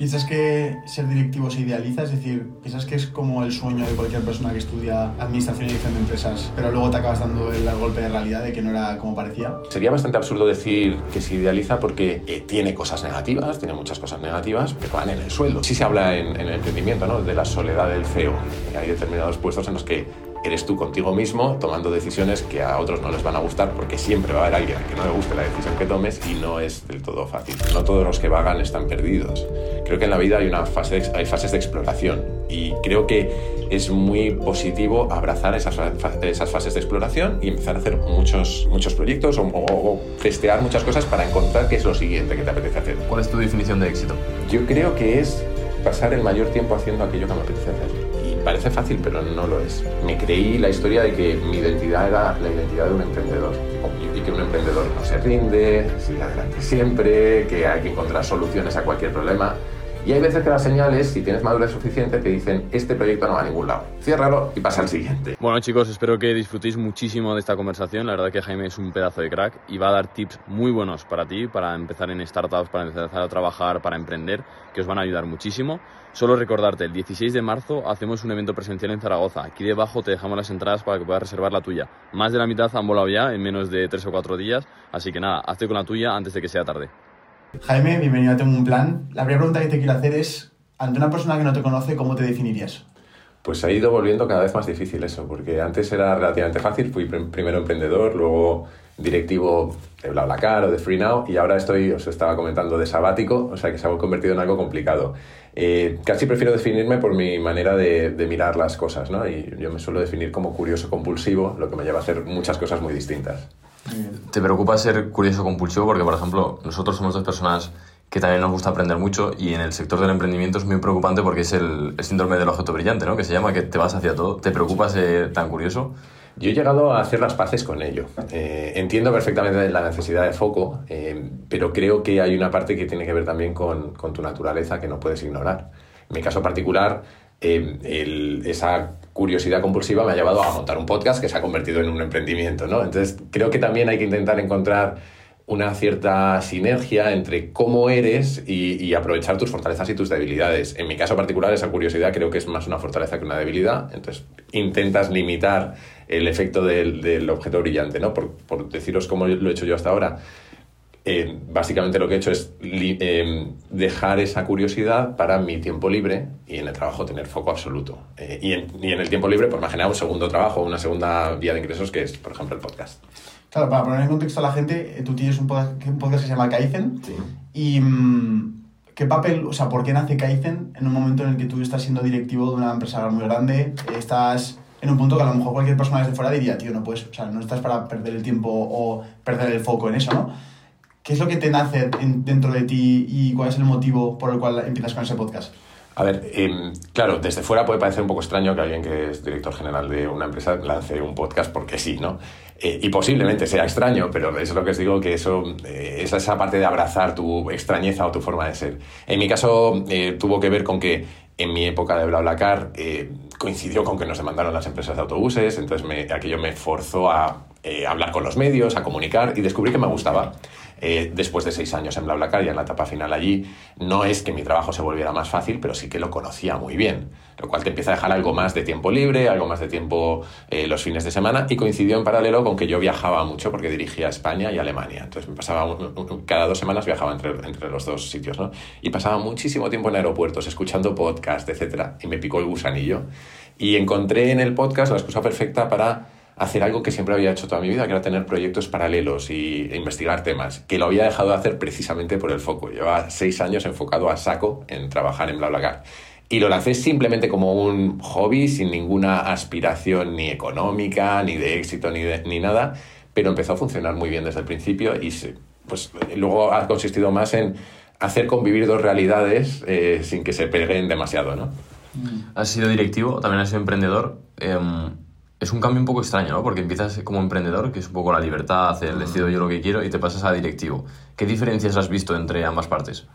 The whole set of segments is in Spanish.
¿Piensas que ser directivo se idealiza? Es decir, ¿piensas que es como el sueño de cualquier persona que estudia administración y dirección de empresas, pero luego te acabas dando el golpe de realidad de que no era como parecía? Sería bastante absurdo decir que se idealiza porque eh, tiene cosas negativas, tiene muchas cosas negativas, pero van en el sueldo. Sí se habla en, en el emprendimiento ¿no? de la soledad del CEO. Hay determinados puestos en los que eres tú contigo mismo tomando decisiones que a otros no les van a gustar porque siempre va a haber alguien que no le guste la decisión que tomes y no es del todo fácil. No todos los que vagan están perdidos. Creo que en la vida hay, una fase, hay fases de exploración y creo que es muy positivo abrazar esas, esas fases de exploración y empezar a hacer muchos, muchos proyectos o, o, testear muchas cosas para encontrar qué es lo siguiente que te apetece hacer. ¿Cuál es tu definición de éxito? Yo creo que es pasar el mayor tiempo haciendo aquello que me apetece hacer parece fácil, pero no lo es. Me creí la historia de que mi identidad era la identidad de un emprendedor y que un emprendedor no se rinde, sigue adelante siempre, que hay que encontrar soluciones a cualquier problema. Y hay veces que las señales, si tienes madurez suficiente, te dicen, este proyecto no va a ningún lado. Ciérralo y pasa al siguiente. Bueno chicos, espero que disfrutéis muchísimo de esta conversación. La verdad que Jaime es un pedazo de crack y va a dar tips muy buenos para ti, para empezar en startups, para empezar a trabajar, para emprender, que os van a ayudar muchísimo. Solo recordarte, el 16 de marzo hacemos un evento presencial en Zaragoza. Aquí debajo te dejamos las entradas para que puedas reservar la tuya. Más de la mitad han volado ya en menos de 3 o 4 días, así que nada, hazte con la tuya antes de que sea tarde. Jaime, bienvenido a Tengo un Plan. La primera pregunta que te quiero hacer es, ante una persona que no te conoce, ¿cómo te definirías? Pues ha ido volviendo cada vez más difícil eso, porque antes era relativamente fácil, fui primero emprendedor, luego directivo de BlaBlaCar o de FreeNow y ahora estoy, os estaba comentando, de sabático, o sea que se ha convertido en algo complicado. Eh, casi prefiero definirme por mi manera de, de, mirar las cosas, ¿no? Y yo me suelo definir como curioso compulsivo, lo que me lleva a hacer muchas cosas muy distintas. ¿Te preocupa ser curioso compulsivo? Porque, por ejemplo, nosotros somos dos personas que también nos gusta aprender mucho y en el sector del emprendimiento es muy preocupante porque es el, el síndrome del objeto brillante, ¿no? Que se llama que te vas hacia todo. ¿Te preocupa ser tan curioso? Yo he llegado a hacer las paces con ello. Eh, entiendo perfectamente la necesidad de foco, eh, pero creo que hay una parte que tiene que ver también con, tu naturaleza que no puedes ignorar. En mi caso particular, eh, esa curiosidad compulsiva me ha llevado a montar un podcast que se ha convertido en un emprendimiento, ¿no? Entonces, creo que también hay que intentar encontrar una cierta sinergia entre cómo eres y, aprovechar tus fortalezas y tus debilidades. En mi caso particular, esa curiosidad creo que es más una fortaleza que una debilidad. Entonces, intentas limitar el efecto del, del objeto brillante, ¿no? Por, por, deciros cómo lo he hecho yo hasta ahora. Eh, básicamente lo que he hecho es eh, dejar esa curiosidad para mi tiempo libre y en el trabajo tener foco absoluto. Eh, y, en, y, en, el tiempo libre, pues me ha un segundo trabajo, una segunda vía de ingresos que es, por ejemplo, el podcast. Claro, para poner en contexto a la gente, tú tienes un podcast, un podcast que se llama Kaizen. Sí. Y ¿qué papel, o sea, por qué nace Kaizen en un momento en el que tú estás siendo directivo de una empresa muy grande, estás en un punto que a lo mejor cualquier persona desde fuera diría, tío, no puedes, o sea, no estás para perder el tiempo o perder el foco en eso, ¿no? ¿Qué es lo que te nace en, dentro de ti y cuál es el motivo por el cual empiezas con ese podcast? A ver, eh, claro, desde fuera puede parecer un poco extraño que alguien que es director general de una empresa lance un podcast porque sí, ¿no? Eh, y posiblemente sea extraño, pero eso es lo que os digo, que eso eh, es esa parte de abrazar tu extrañeza o tu forma de ser. En mi caso eh, tuvo que ver con que en mi época de BlaBlaCar coincidió con que nos demandaron las empresas de autobuses, entonces me, aquello me forzó a hablar con los medios, a comunicar y descubrí que me gustaba. Eh, después de seis años en BlaBlaCar y en la etapa final allí, no es que mi trabajo se volviera más fácil, pero sí que lo conocía muy bien, lo cual te empieza a dejar algo más de tiempo libre, algo más de tiempo eh, los fines de semana y coincidió en paralelo con que yo viajaba mucho porque dirigía España y Alemania, entonces me pasaba cada dos semanas viajaba entre, entre los dos sitios, ¿no? Y pasaba muchísimo tiempo en aeropuertos escuchando podcast, etcétera, y me picó el gusanillo y encontré en el podcast la excusa perfecta para hacer algo que siempre había hecho toda mi vida, que era tener proyectos paralelos y, e investigar temas, que lo había dejado de hacer precisamente por el foco. Llevaba seis años enfocado a saco en trabajar en BlaBlaCar. Y lo lancé simplemente como un hobby, sin ninguna aspiración ni económica, ni de éxito, ni, de, ni nada, pero empezó a funcionar muy bien desde el principio y pues, luego ha consistido más en hacer convivir dos realidades eh, sin que se peguen demasiado, ¿no? Has sido directivo, también has sido emprendedor. Eh, es un cambio un poco extraño, ¿no? Porque empiezas como emprendedor, que es un poco la libertad, el decido yo lo que quiero, y te pasas a directivo. ¿Qué diferencias has visto entre ambas partes?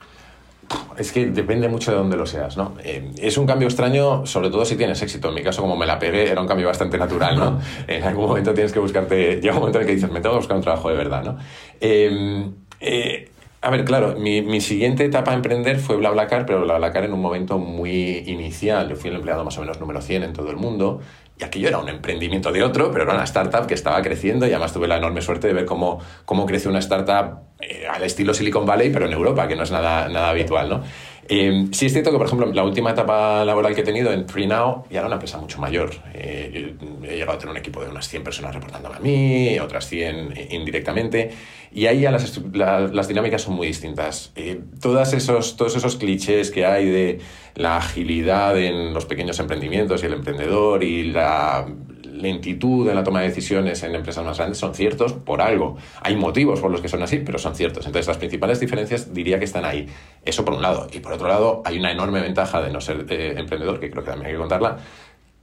Es que depende mucho de dónde lo seas, ¿no? Eh, es un cambio extraño, sobre todo si tienes éxito. En mi caso, como me la pegué, era un cambio bastante natural, ¿no? en algún momento tienes que buscarte... Llega un momento en el que dices, me tengo que buscar un trabajo de verdad, ¿no? Eh, eh, A ver, claro, mi, mi, siguiente etapa a emprender fue BlaBlaCar, pero BlaBlaCar en un momento muy inicial. Yo fui el empleado más o menos número 100 en todo el mundo y aquello era un emprendimiento de otro, pero era una startup que estaba creciendo y además tuve la enorme suerte de ver cómo, cómo creció una startup eh, al estilo Silicon Valley, pero en Europa, que no es nada, nada habitual, ¿no? Eh, sí es cierto que, por ejemplo, la última etapa laboral que he tenido en FreeNow ya era una empresa mucho mayor. Eh, he llegado a tener un equipo de unas 100 personas reportándome a mí, otras 100 indirectamente, y ahí ya las, las dinámicas son muy distintas. Eh, todos, esos, todos esos clichés que hay de la agilidad en los pequeños emprendimientos y el emprendedor y la lentitud en la toma de decisiones en empresas más grandes son ciertos por algo. Hay motivos por los que son así, pero son ciertos. Entonces, las principales diferencias diría que están ahí. Eso por un lado. Y por otro lado, hay una enorme ventaja de no ser eh, emprendedor, que creo que también hay que contarla,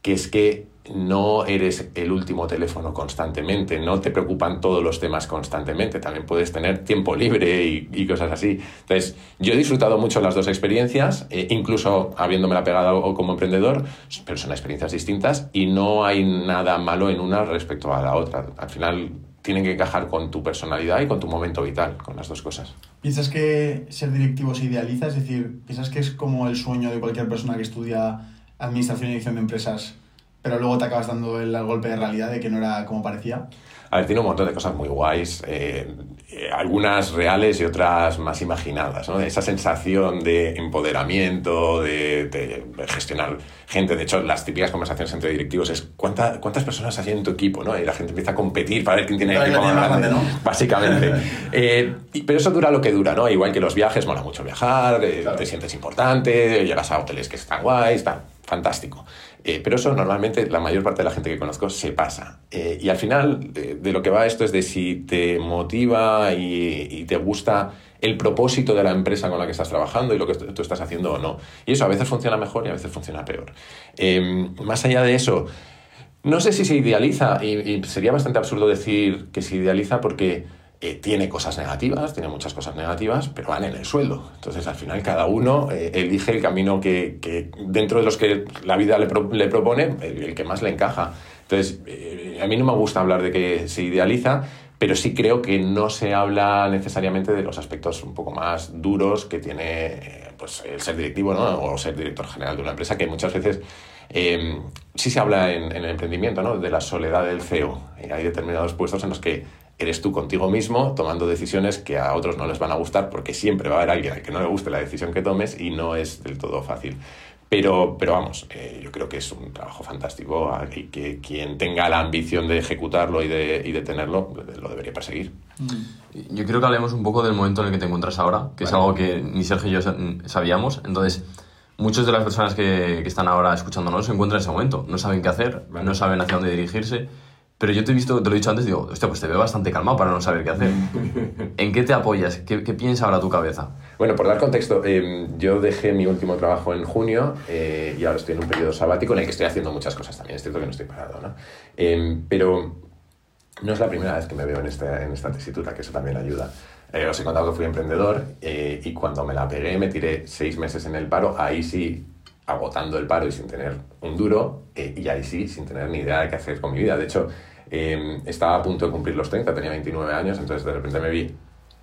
que es que no eres el último teléfono constantemente, no te preocupan todos los temas constantemente, también puedes tener tiempo libre y, cosas así. Entonces, yo he disfrutado mucho las dos experiencias, eh, incluso habiéndome pegado como emprendedor, pero son experiencias distintas y no hay nada malo en una respecto a la otra. Al final tienen que encajar con tu personalidad y con tu momento vital, con las dos cosas. ¿Piensas que ser directivo se idealiza? Es decir, ¿piensas que es como el sueño de cualquier persona que estudia administración y dirección de empresas, pero luego te acabas dando el golpe de realidad de que no era como parecía? A ver, tiene un montón de cosas muy guays, eh, eh, algunas reales y otras más imaginadas. ¿no? Esa sensación de empoderamiento, de, gestionar gente. De hecho, las típicas conversaciones entre directivos es ¿cuánta, cuántas personas hay en tu equipo? ¿no? Y la gente empieza a competir para ver quién tiene el equipo más grande, ¿no? básicamente. Eh, pero eso dura lo que dura, ¿no? Igual que los viajes, mola mucho viajar, te sientes importante, llegas a hoteles que están guays, está fantástico. Eh, pero eso normalmente la mayor parte de la gente que conozco se pasa. Eh, y al final de, lo que va esto es de si te motiva y, te gusta el propósito de la empresa con la que estás trabajando y lo que tú estás haciendo o no. Y eso a veces funciona mejor y a veces funciona peor. Em, más allá de eso, no sé si se idealiza, y sería bastante absurdo decir que se idealiza porque tiene cosas negativas, tiene muchas cosas negativas, pero van en el sueldo. Entonces, al final, cada uno eh, elige el camino que, dentro de los que la vida le, propone, el, que más le encaja. Entonces, eh, a mí no me gusta hablar de que se idealiza, pero sí creo que no se habla necesariamente de los aspectos un poco más duros que tiene eh, pues, el ser directivo ¿no? o ser director general de una empresa, que muchas veces sí se habla en, en, el emprendimiento, ¿no? de la soledad del CEO. hay determinados puestos en los que eres tú contigo mismo tomando decisiones que a otros no les van a gustar porque siempre va a haber alguien al que no le guste la decisión que tomes y no es del todo fácil. Pero, pero vamos, eh, yo creo que es un trabajo fantástico y que quien tenga la ambición de ejecutarlo y de, y de tenerlo lo debería perseguir. Mm. Yo creo que hablemos un poco del momento en el que te encuentras ahora, que es algo que ni Sergio y yo sabíamos. Entonces, muchas de las personas que, que, están ahora escuchándonos se encuentran en ese momento. No saben qué hacer, no saben hacia dónde dirigirse. Pero yo te he visto, te lo he dicho antes, digo, hostia, pues te veo bastante calmado para no saber qué hacer. ¿En qué te apoyas? ¿Qué, qué piensa ahora tu cabeza? Bueno, por dar contexto, em, yo dejé mi último trabajo en junio eh, y ahora estoy en un periodo sabático en el que estoy haciendo muchas cosas también. Es cierto que no estoy parado, ¿no? Em, pero no es la primera vez que me veo en esta, en esta tesitura, que eso también ayuda. Eh, os he contado que fui emprendedor eh, y cuando me la pegué, me tiré seis meses en el paro, ahí sí agotando el paro y sin tener un duro, y ahí sí, sin tener ni idea de qué hacer con mi vida. De hecho, Em, estaba a punto de cumplir los 30, tenía 29 años, entonces de repente me vi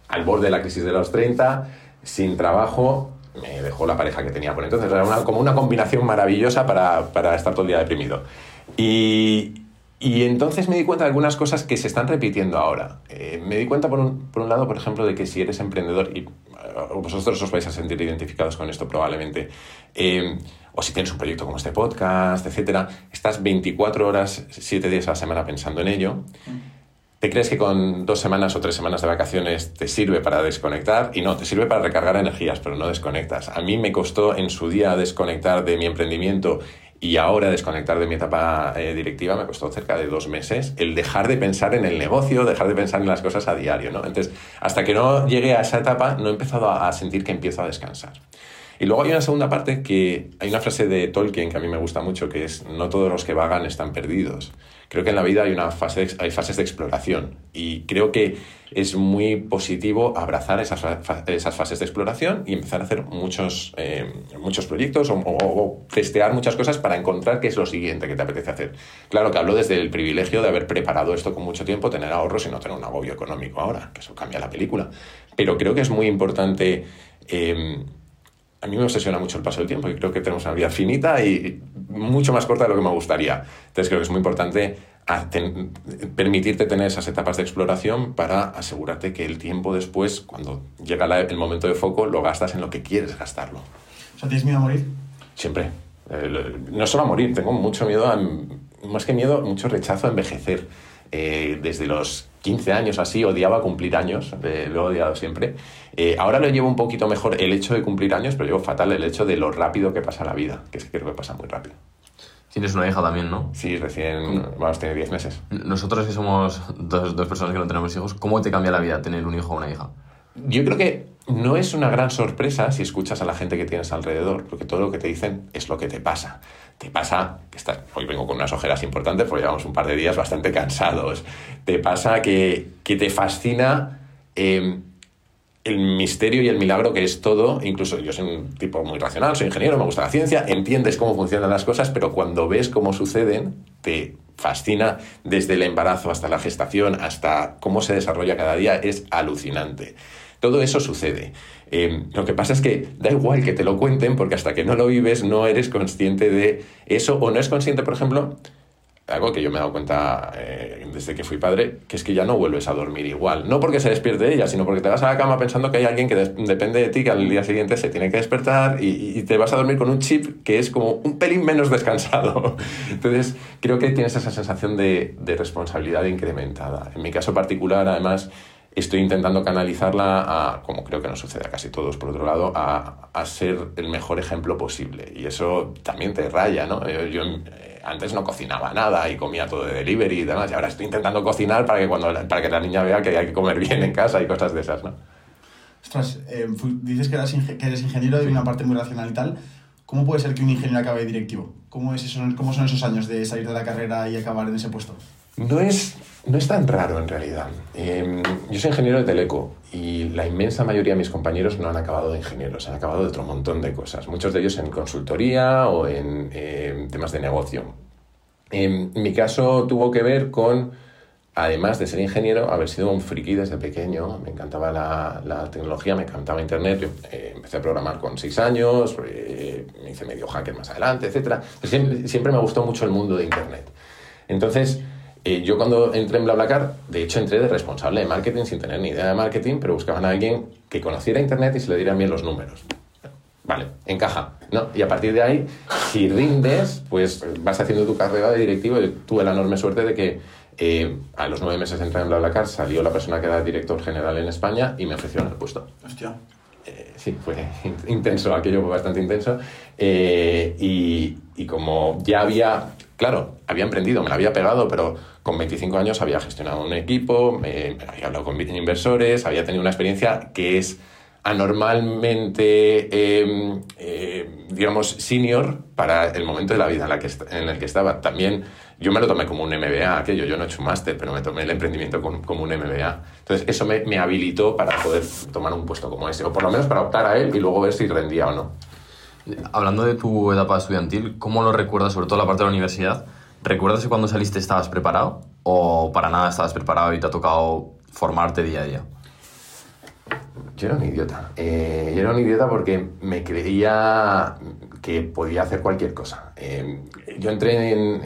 al borde de la crisis de los 30, sin trabajo, me dejó la pareja que tenía por entonces. Era una, como una combinación maravillosa para, para, estar todo el día deprimido. Y, y, entonces me di cuenta de algunas cosas que se están repitiendo ahora. Eh, me di cuenta, por un, por un, lado, por ejemplo, de que si eres emprendedor, y eh, vosotros os vais a sentir identificados con esto probablemente, eh, o si tienes un proyecto como este podcast, etcétera, estás 24 horas, 7 días a la semana pensando en ello. ¿Te crees que con dos semanas o tres semanas de vacaciones te sirve para desconectar? Y no, te sirve para recargar energías, pero no desconectas. A mí me costó en su día desconectar de mi emprendimiento y ahora desconectar de mi etapa eh, directiva me costó cerca de dos meses el dejar de pensar en el negocio, dejar de pensar en las cosas a diario. ¿no? Entonces, hasta que no llegué a esa etapa, no he empezado a sentir que empiezo a descansar. Y luego hay una segunda parte que hay una frase de Tolkien que a mí me gusta mucho, que es, no todos los que vagan están perdidos. Creo que en la vida hay, una fase, hay fases de exploración y creo que es muy positivo abrazar esas, esas fases de exploración y empezar a hacer muchos, eh, muchos proyectos o, o, testear muchas cosas para encontrar qué es lo siguiente que te apetece hacer. Claro que hablo desde el privilegio de haber preparado esto con mucho tiempo, tener ahorros y no tener un agobio económico ahora, que eso cambia la película. Pero creo que es muy importante... Eh, a mí me obsesiona mucho el paso del tiempo y creo que tenemos una vida finita y mucho más corta de lo que me gustaría. Entonces creo que es muy importante permitirte tener esas etapas de exploración para asegurarte que el tiempo después, cuando llega el momento de foco, lo gastas en lo que quieres gastarlo. O sea, ¿tienes miedo a morir? Siempre. no solo a morir, tengo mucho miedo a... Más que miedo, mucho rechazo a envejecer. Eh, desde los 15 años así odiaba cumplir años, eh, lo he odiado siempre. Eh, ahora lo llevo un poquito mejor el hecho de cumplir años, pero llevo fatal el hecho de lo rápido que pasa la vida, que creo que pasa muy rápido. Tienes una hija también, ¿no? Sí, recién, vamos, tiene 10 meses. Nosotros que somos dos, dos personas que no tenemos hijos, ¿cómo te cambia la vida tener un hijo o una hija? Yo creo que no es una gran sorpresa si escuchas a la gente que tienes alrededor, porque todo lo que te dicen es lo que te pasa. Te pasa que estás, hoy vengo con unas ojeras importantes porque llevamos un par de días bastante cansados. Te pasa que, que te fascina eh, el misterio y el milagro que es todo, incluso yo soy un tipo muy racional, soy ingeniero, me gusta la ciencia, entiendes cómo funcionan las cosas, pero cuando ves cómo suceden, te fascina desde el embarazo hasta la gestación, hasta cómo se desarrolla cada día, es alucinante. Todo eso sucede. Eh, lo que pasa es que da igual que te lo cuenten, porque hasta que no lo vives no eres consciente de eso, o no es consciente, por ejemplo, algo que yo me he dado cuenta eh, desde que fui padre, que es que ya no vuelves a dormir igual. No porque se despierte ella, sino porque te vas a la cama pensando que hay alguien que depende de ti, que al día siguiente se tiene que despertar y, te vas a dormir con un chip que es como un pelín menos descansado. Entonces, creo que tienes esa sensación de, de responsabilidad incrementada. En mi caso particular, además, estoy intentando canalizarla a, como creo que nos sucede a casi todos por otro lado, a, a ser el mejor ejemplo posible. Y eso también te raya, ¿no? yo antes no cocinaba nada y comía todo de delivery y demás, y ahora estoy intentando cocinar para que, cuando, para que la niña vea que hay que comer bien en casa y cosas de esas, ¿no? Ostras, eh, dices que eres, que eres ingeniero de una parte muy racional y tal. ¿Cómo puede ser que un ingeniero acabe directivo? ¿Cómo, es eso, ¿Cómo son esos años de salir de la carrera y acabar en ese puesto? No es, no es tan raro en realidad. Em, yo soy ingeniero de Teleco y la inmensa mayoría de mis compañeros no han acabado de ingenieros, han acabado de otro montón de cosas. Muchos de ellos en consultoría o en em, temas de negocio. En mi caso tuvo que ver con, además de ser ingeniero, haber sido un friki desde pequeño. Me encantaba la, tecnología, me encantaba Internet. Yo eh, empecé a programar con seis años, eh, me hice medio hacker más adelante, etc. Siempre me gustó mucho el mundo de Internet. Entonces, eh, yo cuando entré en BlaBlaCar, de hecho entré de responsable de marketing sin tener ni idea de marketing, pero buscaban a alguien que conociera Internet y se le dieran bien los números. Vale, encaja. ¿no? Y a partir de ahí, si rindes, pues vas haciendo tu carrera de directivo. Yo tuve la enorme suerte de que eh, a los nueve meses de entrar en BlaBlaCar salió la persona que era director general en España y me ofrecieron el puesto. Hostia. Eh, sí, fue intenso, aquello fue bastante intenso. y, y como ya había Claro, había emprendido, me la había pegado, pero con 25 años había gestionado un equipo, había hablado con inversores, había tenido una experiencia que es anormalmente, em, eh, digamos, senior para el momento de la vida en el que estaba. También yo me lo tomé como un MBA, aquello, yo no he hecho un máster, pero me tomé el emprendimiento como, un MBA. Entonces, eso me, me habilitó para poder tomar un puesto como ese, o por lo menos para optar a él y luego ver si rendía o no. Hablando de tu etapa estudiantil, ¿cómo lo recuerdas, sobre todo la parte de la universidad? ¿Recuerdas que cuando saliste estabas preparado o para nada estabas preparado y te ha tocado formarte día a día? Yo era un idiota. Eh, yo era un idiota porque me creía que podía hacer cualquier cosa. Eh, yo entré en,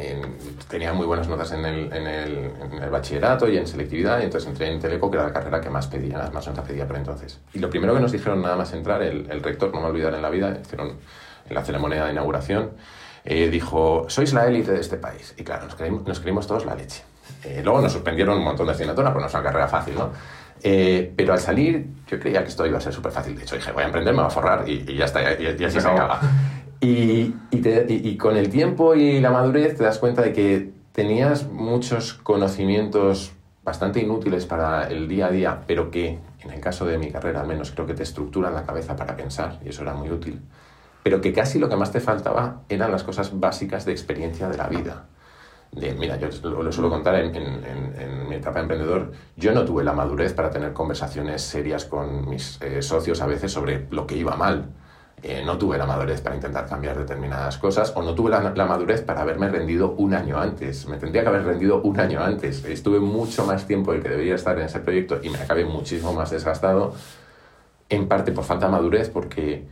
tenía muy buenas notas en el, en, el, en el, bachillerato y en selectividad, y entonces entré en Teleco, que era la carrera que más pedía, más notas pedía por entonces. Y lo primero que nos dijeron nada más entrar, el, el rector, no me olvidar en la vida, hicieron en la ceremonia de inauguración, eh, dijo, sois la élite de este país. Y claro, nos creímos, nos creímos todos la leche. luego nos suspendieron un montón de asignaturas, pues no es una carrera fácil, ¿no? Eh, pero al salir, yo creía que esto iba a ser súper fácil. De hecho, dije, voy a emprender, me voy a forrar y, ya está, y, así se acaba. Y, y, con el tiempo y la madurez te das cuenta de que tenías muchos conocimientos bastante inútiles para el día a día, pero que en el caso de mi carrera al menos creo que te estructuran la cabeza para pensar y eso era muy útil. pero que casi lo que más te faltaba eran las cosas básicas de experiencia de la vida. De, mira, yo lo, suelo contar en, en, mi etapa de emprendedor, yo no tuve la madurez para tener conversaciones serias con mis eh, socios a veces sobre lo que iba mal. Eh, no tuve la madurez para intentar cambiar determinadas cosas o no tuve la, la, madurez para haberme rendido un año antes. Me tendría que haber rendido un año antes. Estuve mucho más tiempo del que debería estar en ese proyecto y me acabé muchísimo más desgastado, en parte por falta de madurez, porque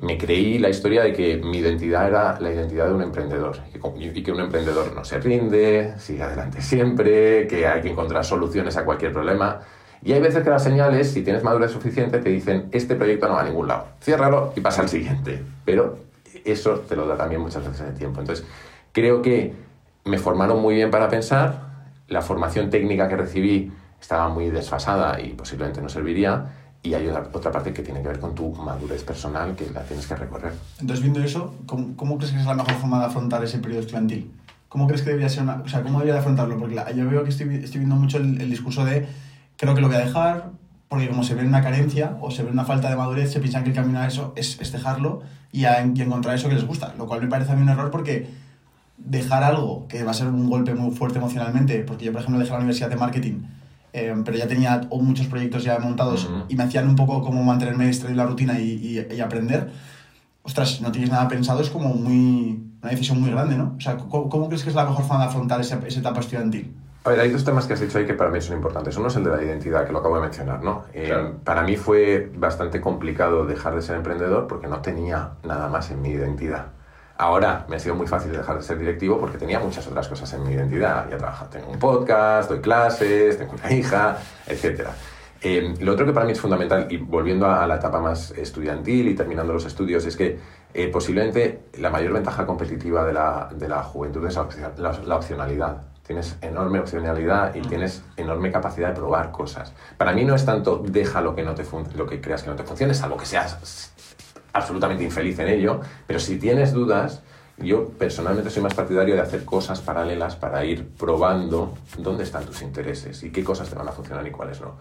me creí la historia de que mi identidad era la identidad de un emprendedor y que un emprendedor no se rinde, sigue adelante siempre, que hay que encontrar soluciones a cualquier problema. Y hay veces que las señales, si tienes madurez suficiente, te dicen, este proyecto no va a ningún lado, ciérralo y pasa al siguiente. Pero eso te lo da también muchas veces el tiempo. Entonces, creo que me formaron muy bien para pensar, la formación técnica que recibí estaba muy desfasada y posiblemente no serviría, y hay otra, parte que tiene que ver con tu madurez personal que la tienes que recorrer. Entonces, viendo eso, ¿cómo, ¿cómo, crees que es la mejor forma de afrontar ese periodo estudiantil? ¿Cómo crees que debería ser una, o sea, cómo debería de afrontarlo? Porque yo veo que estoy, estoy viendo mucho el, discurso de creo que lo voy a dejar, porque como se ve una carencia o se ve una falta de madurez, se piensan que el camino a eso es, es dejarlo y, a, y encontrar eso que les gusta, lo cual me parece a mí un error porque dejar algo que va a ser un golpe muy fuerte emocionalmente, porque yo, por ejemplo, dejé la universidad de marketing eh, pero ya tenía muchos proyectos ya montados y me hacían un poco como mantenerme distraído la rutina y, y, aprender. Ostras, no tienes nada pensado es como muy, una decisión muy grande, ¿no? O sea, ¿cómo, crees que es la mejor forma de afrontar esa, esa, etapa estudiantil? A ver, hay dos temas que has dicho ahí que para mí son importantes. Uno es el de la identidad, que lo acabo de mencionar, ¿no? Eh, para mí fue bastante complicado dejar de ser emprendedor porque no tenía nada más en mi identidad. Ahora me ha sido muy fácil dejar de ser directivo porque tenía muchas otras cosas en mi identidad. Ya trabajo, tengo un podcast, doy clases, tengo una hija, etc. Eh, lo otro que para mí es fundamental, y volviendo a, la etapa más estudiantil y terminando los estudios, es que eh, posiblemente la mayor ventaja competitiva de la, de la juventud es la, la, opcionalidad. Tienes enorme opcionalidad y tienes enorme capacidad de probar cosas. Para mí no es tanto deja lo que, no te lo que creas que no te funcione, salvo que seas absolutamente infeliz en ello, pero si tienes dudas, yo personalmente soy más partidario de hacer cosas paralelas para ir probando dónde están tus intereses y qué cosas te van a funcionar y cuáles no.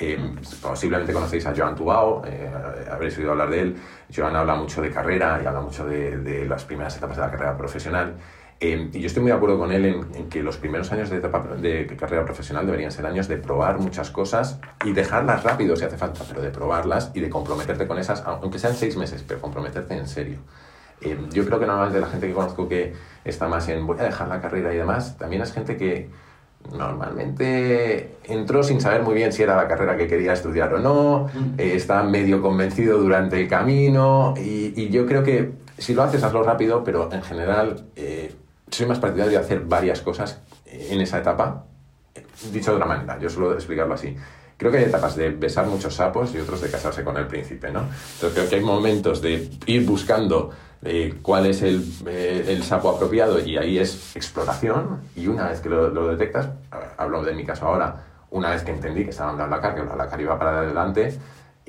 Eh, posiblemente conocéis a Joan Tubao, eh, habréis oído hablar de él. Joan habla mucho de carrera y habla mucho de, de las primeras etapas de la carrera profesional. Eh, y yo estoy muy de acuerdo con él en, que los primeros años de, etapa de carrera profesional deberían ser años de probar muchas cosas y dejarlas rápido si hace falta, pero de probarlas y de comprometerte con esas, aunque sean seis meses, pero comprometerte en serio. Eh, yo creo que normalmente la gente que conozco que está más en voy a dejar la carrera y demás, también es gente que normalmente entró sin saber muy bien si era la carrera que quería estudiar o no, eh, está medio convencido durante el camino y, y, yo creo que si lo haces, hazlo rápido, pero en general soy más partidario de hacer varias cosas en esa etapa. Dicho de otra manera, yo suelo explicarlo así. Creo que hay etapas de besar muchos sapos y otros de casarse con el príncipe, ¿no? Entonces creo que hay momentos de ir buscando eh, cuál es el, eh, el, sapo apropiado y ahí es exploración y una vez que lo, lo, detectas, hablo de mi caso ahora, una vez que entendí que estaba en cara, que cara iba para adelante,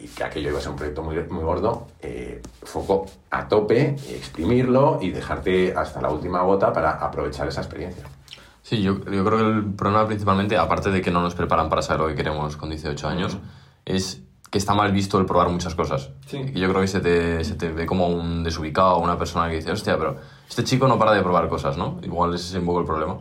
y que aquello iba a ser un proyecto muy, muy gordo, eh, foco a tope, exprimirlo y dejarte hasta la última gota para aprovechar esa experiencia. Sí, yo, yo creo que el problema principalmente, aparte de que no nos preparan para saber lo que queremos con 18 años, es que está mal visto el probar muchas cosas. Sí. yo creo que se te, se te ve como un desubicado, una persona que dice, hostia, pero este chico no para de probar cosas, ¿no? Igual ese es un poco el problema.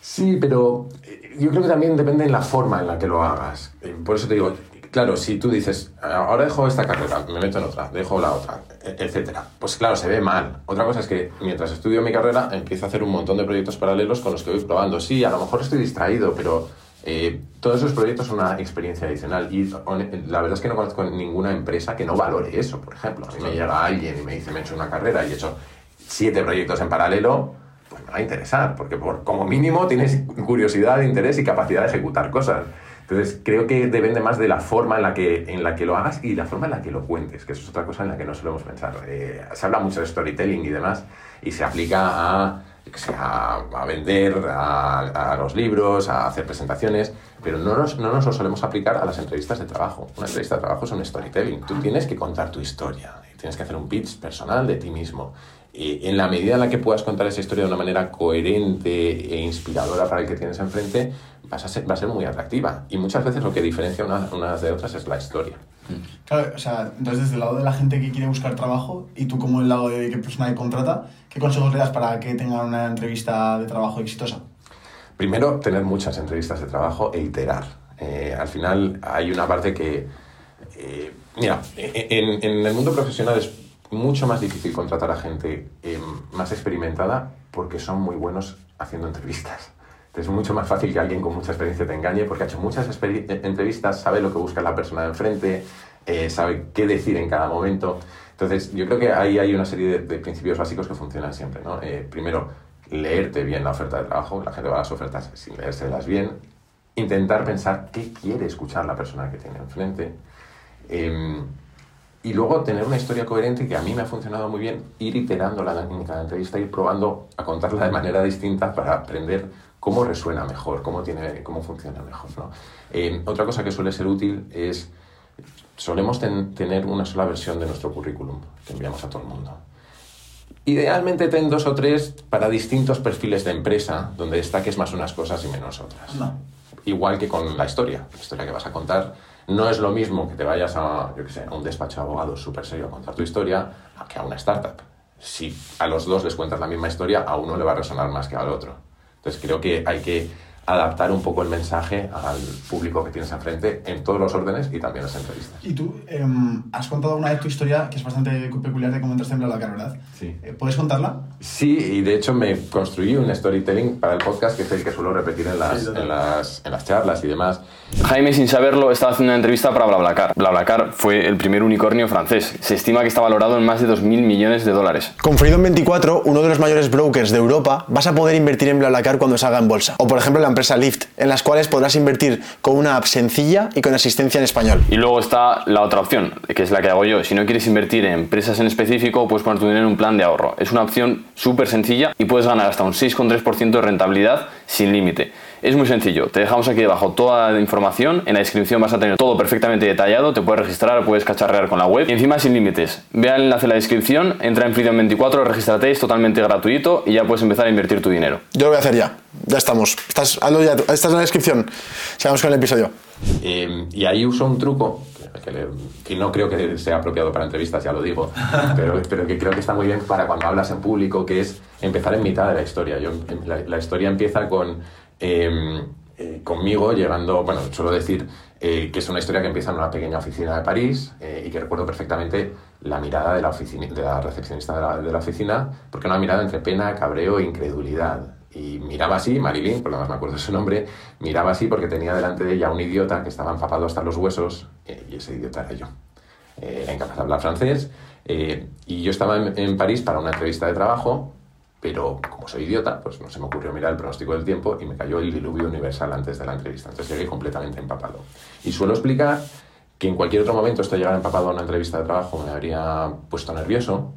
Sí, pero eh, yo creo que también depende de la forma en la que lo hagas. Eh, por eso te digo, Claro, si tú dices, ahora dejo esta carrera, me meto en otra, dejo la otra, e-, etcétera, pues claro, se ve mal. Otra cosa es que mientras estudio mi carrera empiezo a hacer un montón de proyectos paralelos con los que voy probando. Sí, a lo mejor estoy distraído, pero eh, todos esos proyectos son una experiencia adicional y la verdad es que no conozco ninguna empresa que no valore eso, por ejemplo. Mí me llega alguien y me dice, me he hecho una carrera y he hecho siete proyectos en paralelo, pues me va a interesar, porque por, como mínimo tienes curiosidad, interés y capacidad de ejecutar cosas. Entonces, creo que depende más de la forma en la, que, en la que lo hagas y la forma en la que lo cuentes, que eso es otra cosa en la que no solemos pensar. Eh, se habla mucho de storytelling y demás, y se aplica a, a, vender, a, los libros, a hacer presentaciones, pero no nos, no nos lo solemos aplicar a las entrevistas de trabajo. Una entrevista de trabajo es un storytelling. Tú tienes que contar tu historia, tienes que hacer un pitch personal de ti mismo. Y en la medida en la que puedas contar esa historia de una manera coherente e inspiradora para el que tienes enfrente, vas a ser, va a ser muy atractiva. Y muchas veces lo que diferencia unas, unas de otras es la historia. Claro, o sea, entonces desde el lado de la gente que quiere buscar trabajo y tú como el lado de qué persona que contrata, ¿qué consejos le das para que tengan una entrevista de trabajo exitosa? Primero, tener muchas entrevistas de trabajo e iterar. Eh, al final hay una parte que, eh, mira, en, en, el mundo profesional es mucho más difícil contratar a gente eh, más experimentada porque son muy buenos haciendo entrevistas. Es mucho más fácil que alguien con mucha experiencia te engañe porque ha hecho muchas entrevistas, sabe lo que busca la persona de enfrente, eh, sabe qué decir en cada momento. Entonces, yo creo que ahí hay una serie de, principios básicos que funcionan siempre. ¿no? Eh, primero, leerte bien la oferta de trabajo, la gente va a las ofertas sin leérselas bien. Intentar pensar qué quiere escuchar la persona que tiene enfrente. Em, y luego tener una historia coherente que a mí me ha funcionado muy bien, ir iterando la técnica de entrevista, ir probando a contarla de manera distinta para aprender cómo resuena mejor, cómo, tiene, cómo funciona mejor. ¿no? Eh, otra cosa que suele ser útil es, solemos tener una sola versión de nuestro currículum que enviamos a todo el mundo. Idealmente ten dos o tres para distintos perfiles de empresa, donde destaques más unas cosas y menos otras. Igual que con la historia. La historia que vas a contar no es lo mismo que te vayas a, yo sé, un despacho de abogados súper serio a contar tu historia que a una startup. Si a los dos les cuentas la misma historia, a uno le va a resonar más que al otro. Entonces creo que hay que adaptar un poco el mensaje al público que tienes enfrente en todos los órdenes y también las entrevistas. Y tú em, has contado una vez tu historia que es bastante peculiar de cómo entraste en BlaBlaCar, ¿verdad? Sí. Eh, ¿Puedes contarla? Sí, y de hecho me construí un storytelling para el podcast que es el que suelo repetir en las, en las, en las charlas y demás. Jaime, sin saberlo, estaba haciendo una entrevista para BlaBlaCar. BlaBlaCar fue el primer unicornio francés. Se estima que está valorado en más de 2.000 millones de dólares. Con Freedom24, uno de los mayores brokers de Europa, vas a poder invertir en BlaBlaCar cuando salga en bolsa. O por ejemplo la empresa Lyft, en las cuales podrás invertir con una app sencilla y con asistencia en español. Y luego está la otra opción, que es la que hago yo. Si no quieres invertir en empresas en específico, puedes poner tu dinero en un plan de ahorro. Es una opción súper sencilla y puedes ganar hasta un 6,3% de rentabilidad sin límite. Es muy sencillo, te dejamos aquí debajo toda la información, en la descripción vas a tener todo perfectamente detallado, te puedes registrar, puedes cacharrear con la web y encima sin límites. Ve al enlace en la descripción, entra en Freedom24, regístrate, es totalmente gratuito y ya puedes empezar a invertir tu dinero. Yo lo voy a hacer ya, ya estamos. Estás, ya, estás en la descripción. Sigamos con el episodio. Eh, y ahí uso un truco que, no creo que sea apropiado para entrevistas, ya lo digo, pero, pero que creo que está muy bien para cuando hablas en público, que es empezar en mitad de la historia. Yo, la historia empieza con Em, eh, conmigo llegando, bueno, suelo decir eh, que es una historia que empieza en una pequeña oficina de París eh, y que recuerdo perfectamente la mirada de la, oficina, de la recepcionista de la, oficina, porque una mirada entre pena, cabreo e incredulidad. Y miraba así, Marilyn, por lo menos me acuerdo de su nombre, miraba así porque tenía delante de ella un idiota que estaba empapado hasta los huesos y ese idiota era yo. era incapaz de hablar francés y yo estaba en París para una entrevista de trabajo pero como soy idiota, pues no se me ocurrió mirar el pronóstico del tiempo y me cayó el diluvio universal antes de la entrevista. Entonces llegué completamente empapado. Y suelo explicar que en cualquier otro momento esto llegar empapado a una entrevista de trabajo me habría puesto nervioso.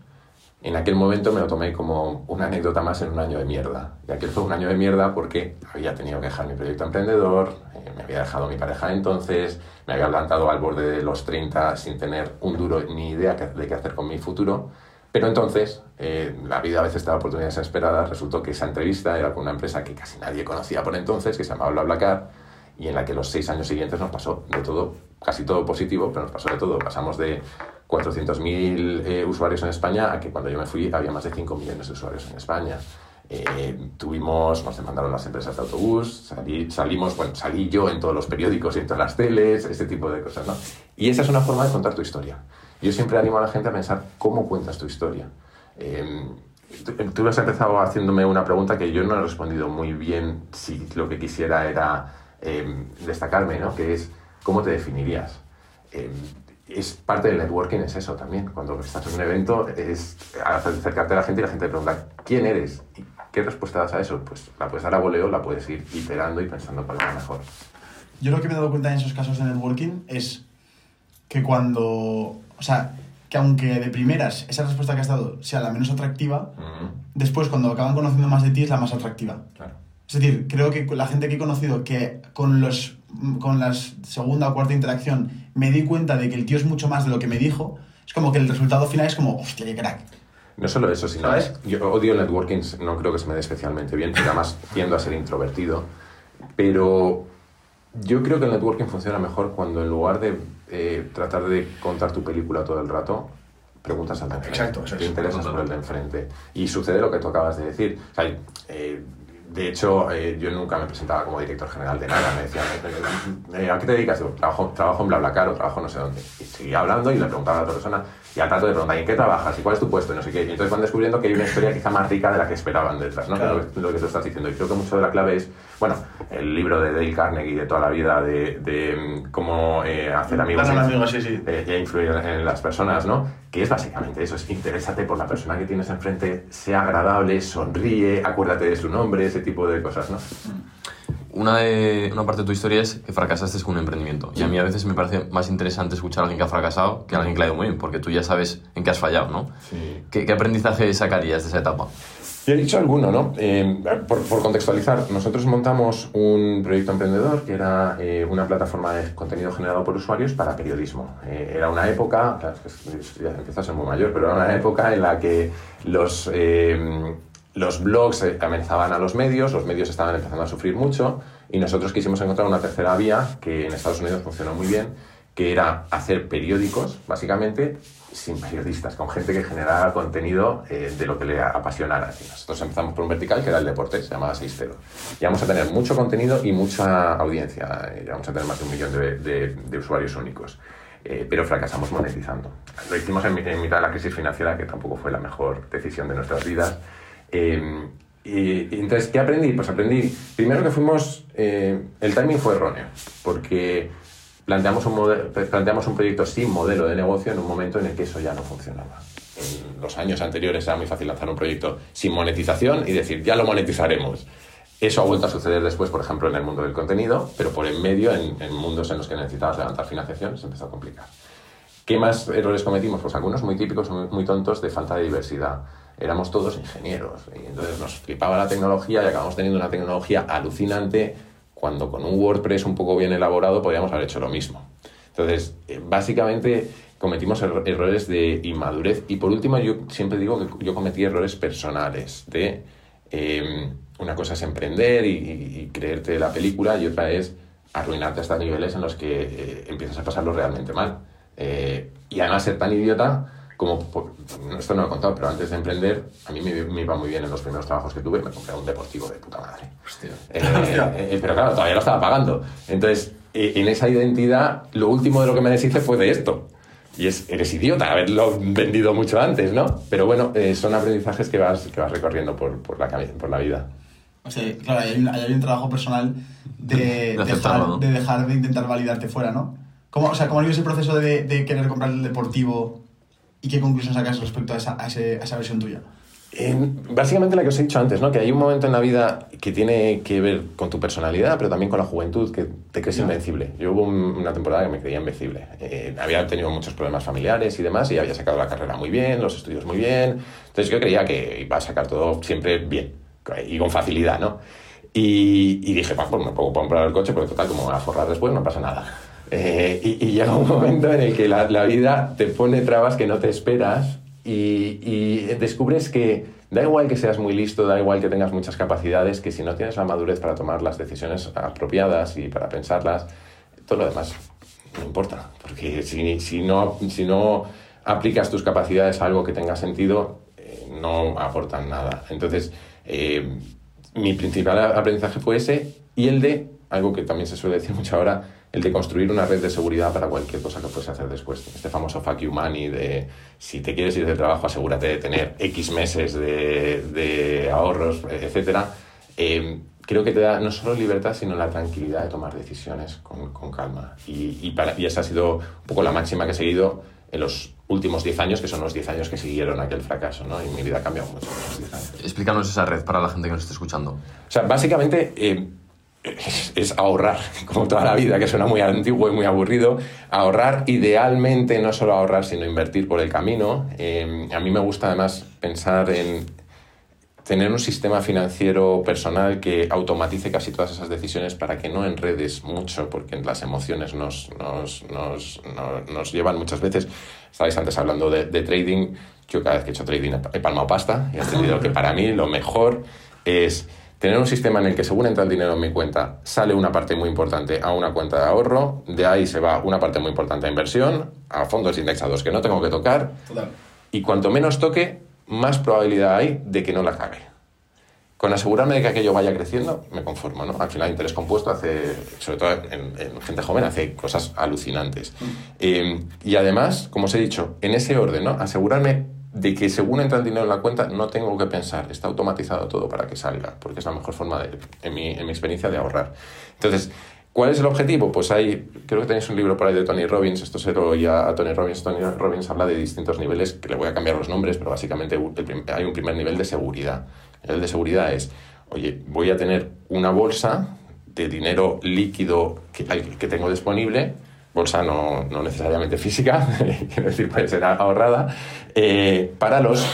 En aquel momento me lo tomé como una anécdota más en un año de mierda. Y aquel fue un año de mierda porque había tenido que dejar mi proyecto emprendedor, eh, me había dejado mi pareja entonces, me había plantado al borde de los 30 sin tener un duro ni idea de qué hacer con mi futuro pero entonces, la vida a veces da oportunidades inesperadas. Resultó que esa entrevista era con una empresa que casi nadie conocía por entonces, que se llamaba BlaBlaCar, y en la que los seis años siguientes nos pasó de todo, casi todo positivo, pero nos pasó de todo. Pasamos de 400.000 eh, usuarios en España a que cuando yo me fui había más de 5 millones de usuarios en España. Eh, tuvimos, nos demandaron las empresas de autobús, salimos, bueno, salí yo en todos los periódicos y en todas las teles, este tipo de cosas, ¿no? Y esa es una forma de contar tu historia. Yo siempre animo a la gente a pensar cómo cuentas tu historia. Em, tú has empezado haciéndome una pregunta que yo no he respondido muy bien si lo que quisiera era em, destacarme, ¿no? Que es, ¿cómo te definirías? Em, es parte del networking, es eso también. Cuando estás en un evento, es acercarte a la gente y la gente te pregunta, ¿quién eres? ¿Y qué respuesta das a eso? Pues la puedes dar a voleo, la puedes ir iterando y pensando cuál es la mejor. Yo lo que me he dado cuenta en esos casos de networking es que cuando o sea, que aunque de primeras esa respuesta que has dado sea la menos atractiva, después cuando acaban conociendo más de ti es la más atractiva. Es decir, creo que la gente que he conocido que con, los, con la segunda o cuarta interacción me di cuenta de que el tío es mucho más de lo que me dijo, es como que el resultado final es como, hostia, qué crack. No solo eso, sino ¿Sabes? yo odio el networking, no creo que se me dé especialmente bien, porque además tiendo a ser introvertido, pero Yo creo que el networking funciona mejor cuando en lugar de eh, tratar de contar tu película todo el rato, preguntas al de enfrente. Exacto, eso Te es. interesas por el de enfrente. Y sucede lo que tú acabas de decir. O sea, eh, de hecho, eh, yo nunca me presentaba como director general de nada. Me decían, ¿a qué te dedicas? Digo, trabajo, trabajo en BlaBlaCar o trabajo no sé dónde. Y seguía hablando y le preguntaba a la otra persona y al trato de preguntar, ¿y en qué trabajas? ¿Y cuál es tu puesto? Y no sé qué. Y entonces van descubriendo que hay una historia quizá más rica de la que esperaban detrás, ¿no? Claro. Que es Lo, que tú estás diciendo. Y creo que mucho de la clave es, bueno, el libro de Dale Carnegie de toda la vida de, de, mm, cómo eh, hacer amigos. E- amigos, sí, sí. eh, a influir en las personas, ¿no? Que es básicamente eso, es interésate por la persona que tienes enfrente, sea agradable, sonríe, acuérdate de su nombre, ese tipo de cosas, ¿no? Una, de, una parte de tu historia es que fracasaste con un emprendimiento. Y a mí a veces me parece más interesante escuchar a alguien que ha fracasado que a alguien que le ha ido muy bien, porque tú ya sabes en qué has fallado, ¿no? Sí. ¿Qué, qué aprendizaje sacarías de esa etapa? Yo he dicho alguno, ¿no? Eh, por, por contextualizar, nosotros montamos un proyecto emprendedor que era eh, una plataforma de contenido generado por usuarios para periodismo. Eh, era una época, claro, es que es- ya empiezo a ser muy mayor, pero era una época en la que los, eh, los blogs eh, amenazaban a los medios, los medios estaban empezando a sufrir mucho y nosotros quisimos encontrar una tercera vía que en Estados Unidos funcionó muy bien, que era hacer periódicos, básicamente, sin periodistas, con gente que generara contenido eh, de lo que le apasionara. Y nosotros empezamos por un vertical que era el deporte, se llamaba 6-0. Y vamos a tener mucho contenido y mucha audiencia. eh, vamos a tener más de un millón de, de- de usuarios únicos. Eh, pero fracasamos monetizando. Lo hicimos en, en mitad de la crisis financiera, que tampoco fue la mejor decisión de nuestras vidas. Eh, y, y entonces, ¿qué aprendí? Pues aprendí, primero que fuimos, eh, el timing fue erróneo, porque planteamos un, mode- planteamos un proyecto sin modelo de negocio en un momento en el que eso ya no funcionaba. En los años anteriores era muy fácil lanzar un proyecto sin monetización y decir, ya lo monetizaremos. Eso ha vuelto a suceder después, por ejemplo, en el mundo del contenido, pero por en medio, en, en mundos en los que necesitabas levantar financiación, se empezó a complicar. ¿Qué más errores cometimos? Pues algunos muy típicos, muy, muy tontos, de falta de diversidad. Éramos todos ingenieros y entonces nos flipaba la tecnología y acabamos teniendo una tecnología alucinante cuando con un WordPress un poco bien elaborado podíamos haber hecho lo mismo. Entonces, eh, básicamente cometimos erro- errores de inmadurez y por último yo siempre digo que yo cometí errores personales de eh, una cosa es emprender y, y- y creerte la película y otra es arruinarte hasta niveles en los que eh, empiezas a pasarlo realmente mal. Eh, y además ser tan idiota como, esto no lo he contado, pero antes de emprender, a mí me, me iba muy bien en los primeros trabajos que tuve, me compré un deportivo de puta madre. Eh, eh, pero claro, todavía lo estaba pagando. Entonces, eh, en esa identidad, lo último de lo que me deshice fue de esto. Y es, eres idiota haberlo vendido mucho antes, ¿no? Pero bueno, eh, son aprendizajes que vas, que vas recorriendo por, por, la, por la vida. O sea, claro, ahí hay un, hay un trabajo personal de, dejar, ¿no? de dejar de intentar validarte fuera, ¿no? ¿Cómo, o sea, ¿cómo ha sido ese proceso de, de querer comprar el deportivo y qué conclusión sacas respecto a esa, a ese- a esa versión tuya? Eh, básicamente la que os he dicho antes, ¿no? Que hay un momento en la vida que tiene que ver con tu personalidad, pero también con la juventud, que te crees invencible. Yo hubo un- una temporada que me creía invencible. Eh, había tenido muchos problemas familiares y demás, y había sacado la carrera muy bien, los estudios muy bien. Entonces yo creía que iba a sacar todo siempre bien y con facilidad, ¿no? Y, y dije, "Va, pues me puedo comprar el coche, porque total, como me voy a forrar después, no pasa nada. Eh, y, y llega un momento en el que la, la vida te pone trabas que no te esperas y, y descubres que da igual que seas muy listo, da igual que tengas muchas capacidades, que si no tienes la madurez para tomar las decisiones apropiadas y para pensarlas, todo lo demás no importa. Porque si, si, no, si no aplicas tus capacidades a algo que tenga sentido, eh, no aportan nada. Entonces, eh, mi principal aprendizaje fue ese y el de, algo que también se suele decir mucho ahora, el de construir una red de seguridad para cualquier cosa que fuese hacer después. Este famoso fuck you money de si te quieres ir del trabajo, asegúrate de tener X meses de, de ahorros, etcétera. Eh, creo que te da no solo libertad, sino la tranquilidad de tomar decisiones con, con calma. Y, y, para, y esa ha sido un poco la máxima que he seguido en los últimos 10 años, que son los 10 años que siguieron aquel fracaso, ¿no? Y mi vida ha cambiado mucho en esos 10 años. Explícanos esa red para la gente que nos esté escuchando. O sea, básicamente eh, es, ahorrar, como toda la vida, que suena muy antiguo y muy aburrido. Ahorrar, idealmente, no solo ahorrar, sino invertir por el camino. Eh, a mí me gusta además pensar en tener un sistema financiero personal que automatice casi todas esas decisiones para que no enredes mucho, porque las emociones nos, nos, nos, nos, nos llevan muchas veces. Estabais antes hablando de, de, trading. Yo cada vez que he hecho trading he palmado pasta y he entendido que para mí lo mejor es tener un sistema en el que según entra el dinero en mi cuenta, sale una parte muy importante a una cuenta de ahorro, de ahí se va una parte muy importante a inversión, a fondos indexados que no tengo que tocar, Total. y cuanto menos toque, más probabilidad hay de que no la cague. Con asegurarme de que aquello vaya creciendo, me conformo, ¿no? Al final, interés compuesto hace, sobre todo en, en gente joven, hace cosas alucinantes. Eh, y además, como os he dicho, en ese orden, ¿no? Asegurarme de que según entra el dinero en la cuenta, no tengo que pensar, está automatizado todo para que salga, porque es la mejor forma, de, en, mi, en mi experiencia, de ahorrar. Entonces, ¿Cuál es el objetivo? Pues hay, creo que tenéis un libro por ahí de Tony Robbins, esto se lo oí a, Tony Robbins, Tony Robbins habla de distintos niveles, que le voy a cambiar los nombres, pero básicamente hay un primer nivel de seguridad. El nivel de seguridad es, oye, voy a tener una bolsa de dinero líquido que, que tengo disponible, bolsa no, no necesariamente física, quiero decir, puede ser ahorrada, eh, para, los,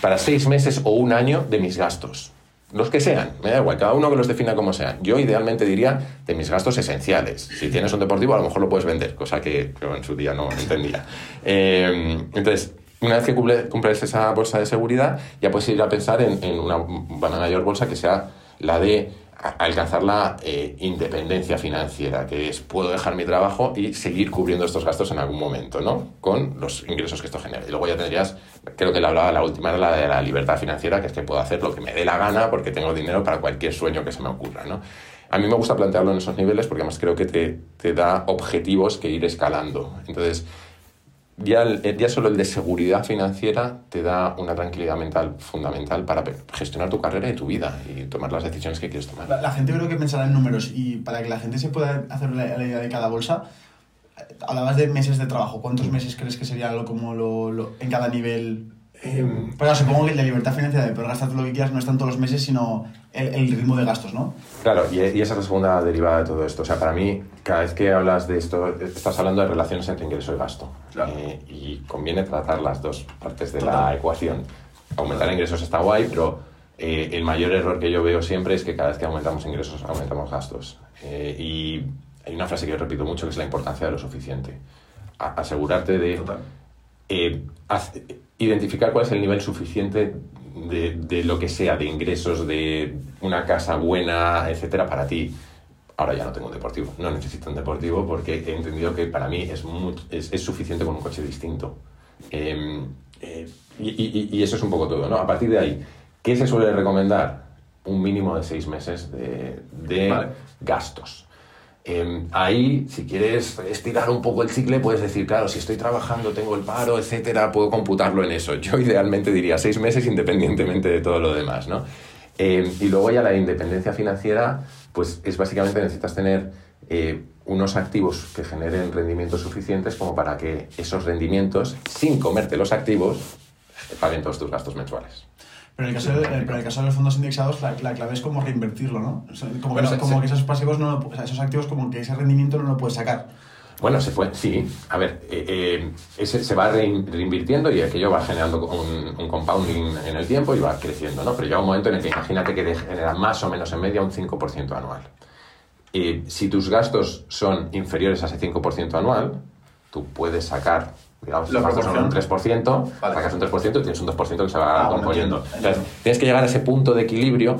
para seis meses o un año de mis gastos. Los que sean, me da igual, cada uno que los defina como sean. Yo idealmente diría de mis gastos esenciales. Si tienes un deportivo, a lo mejor lo puedes vender, cosa que en su día no entendía. Eh, entonces, una vez que cumple- cumples esa bolsa de seguridad, ya puedes ir a pensar en, una, una mayor bolsa que sea la de alcanzar la eh, independencia financiera, que es puedo dejar mi trabajo y seguir cubriendo estos gastos en algún momento, ¿no? Con los ingresos que esto genera. Y luego ya tendrías, creo que la hablaba la última, era la de la libertad financiera, que es que puedo hacer lo que me dé la gana porque tengo dinero para cualquier sueño que se me ocurra, ¿no? A mí me gusta plantearlo en esos niveles porque además creo que te, te da objetivos que ir escalando. Entonces, ya, el- ya solo el de seguridad financiera te da una tranquilidad mental fundamental para gestionar tu carrera y tu vida y tomar las decisiones que quieres tomar. La, la gente creo que pensará en números y para que la gente se pueda hacer la, la idea de cada bolsa, eh, hablabas de meses de trabajo. ¿Cuántos meses crees que sería lo, como lo, lo- en cada nivel? Em, Pero supongo que el de libertad financiera, de poder gastarte lo que quieras, no es tanto los meses, sino el, el ritmo de gastos, ¿no? Claro, y, y esa es la segunda derivada de todo esto. O sea, para mí, cada vez que hablas de esto, estás hablando de relaciones entre ingreso y gasto. Claro. Eh, y conviene tratar las dos partes de Total. la ecuación. Aumentar ingresos está guay, pero eh, el mayor error que yo veo siempre es que cada vez que aumentamos ingresos, aumentamos gastos. Eh, y hay una frase que yo repito mucho que es la importancia de lo suficiente. A- asegurarte de Total. eh, haz- identificar cuál es el nivel suficiente de, de lo que sea, de ingresos, de una casa buena, etcétera, para ti. Ahora ya no tengo un deportivo, no necesito un deportivo porque he entendido que para mí es, es, es suficiente con un coche distinto. Eh, eh, y, y- y eso es un poco todo, ¿no? A partir de ahí, ¿qué se suele recomendar? Un mínimo de seis meses de, de Vale. gastos. Eh, ahí, si quieres estirar un poco el cicle, puedes decir, claro, si estoy trabajando, tengo el paro, etcétera, puedo computarlo en eso. Yo idealmente diría seis meses independientemente de todo lo demás, ¿no? Eh, y luego ya la independencia financiera, pues es básicamente necesitas tener eh, unos activos que generen rendimientos suficientes como para que esos rendimientos, sin comerte los activos, paguen todos tus gastos mensuales. Pero en el caso de, pero en el caso de los fondos indexados, la, la clave es como reinvertirlo, ¿no? O sea, como, que, Bueno, se- como se- que esos pasivos, no, lo- o sea, esos activos, como que ese rendimiento no lo puedes sacar. Bueno, se puede, sí. A ver, eh, eh, ese se va rein- reinvirtiendo y aquello va generando un, un compounding en el tiempo y va creciendo, ¿no? Pero llega un momento en el que imagínate que te genera más o menos en media un 5% anual. Eh, si tus gastos son inferiores a ese 5% anual, tú puedes sacar, digamos, La un proporción. 3%, Vale. sacas un 3% y tienes un 2% que se va Ah, componiendo. entiendo, Entonces, tienes que llegar a ese punto de equilibrio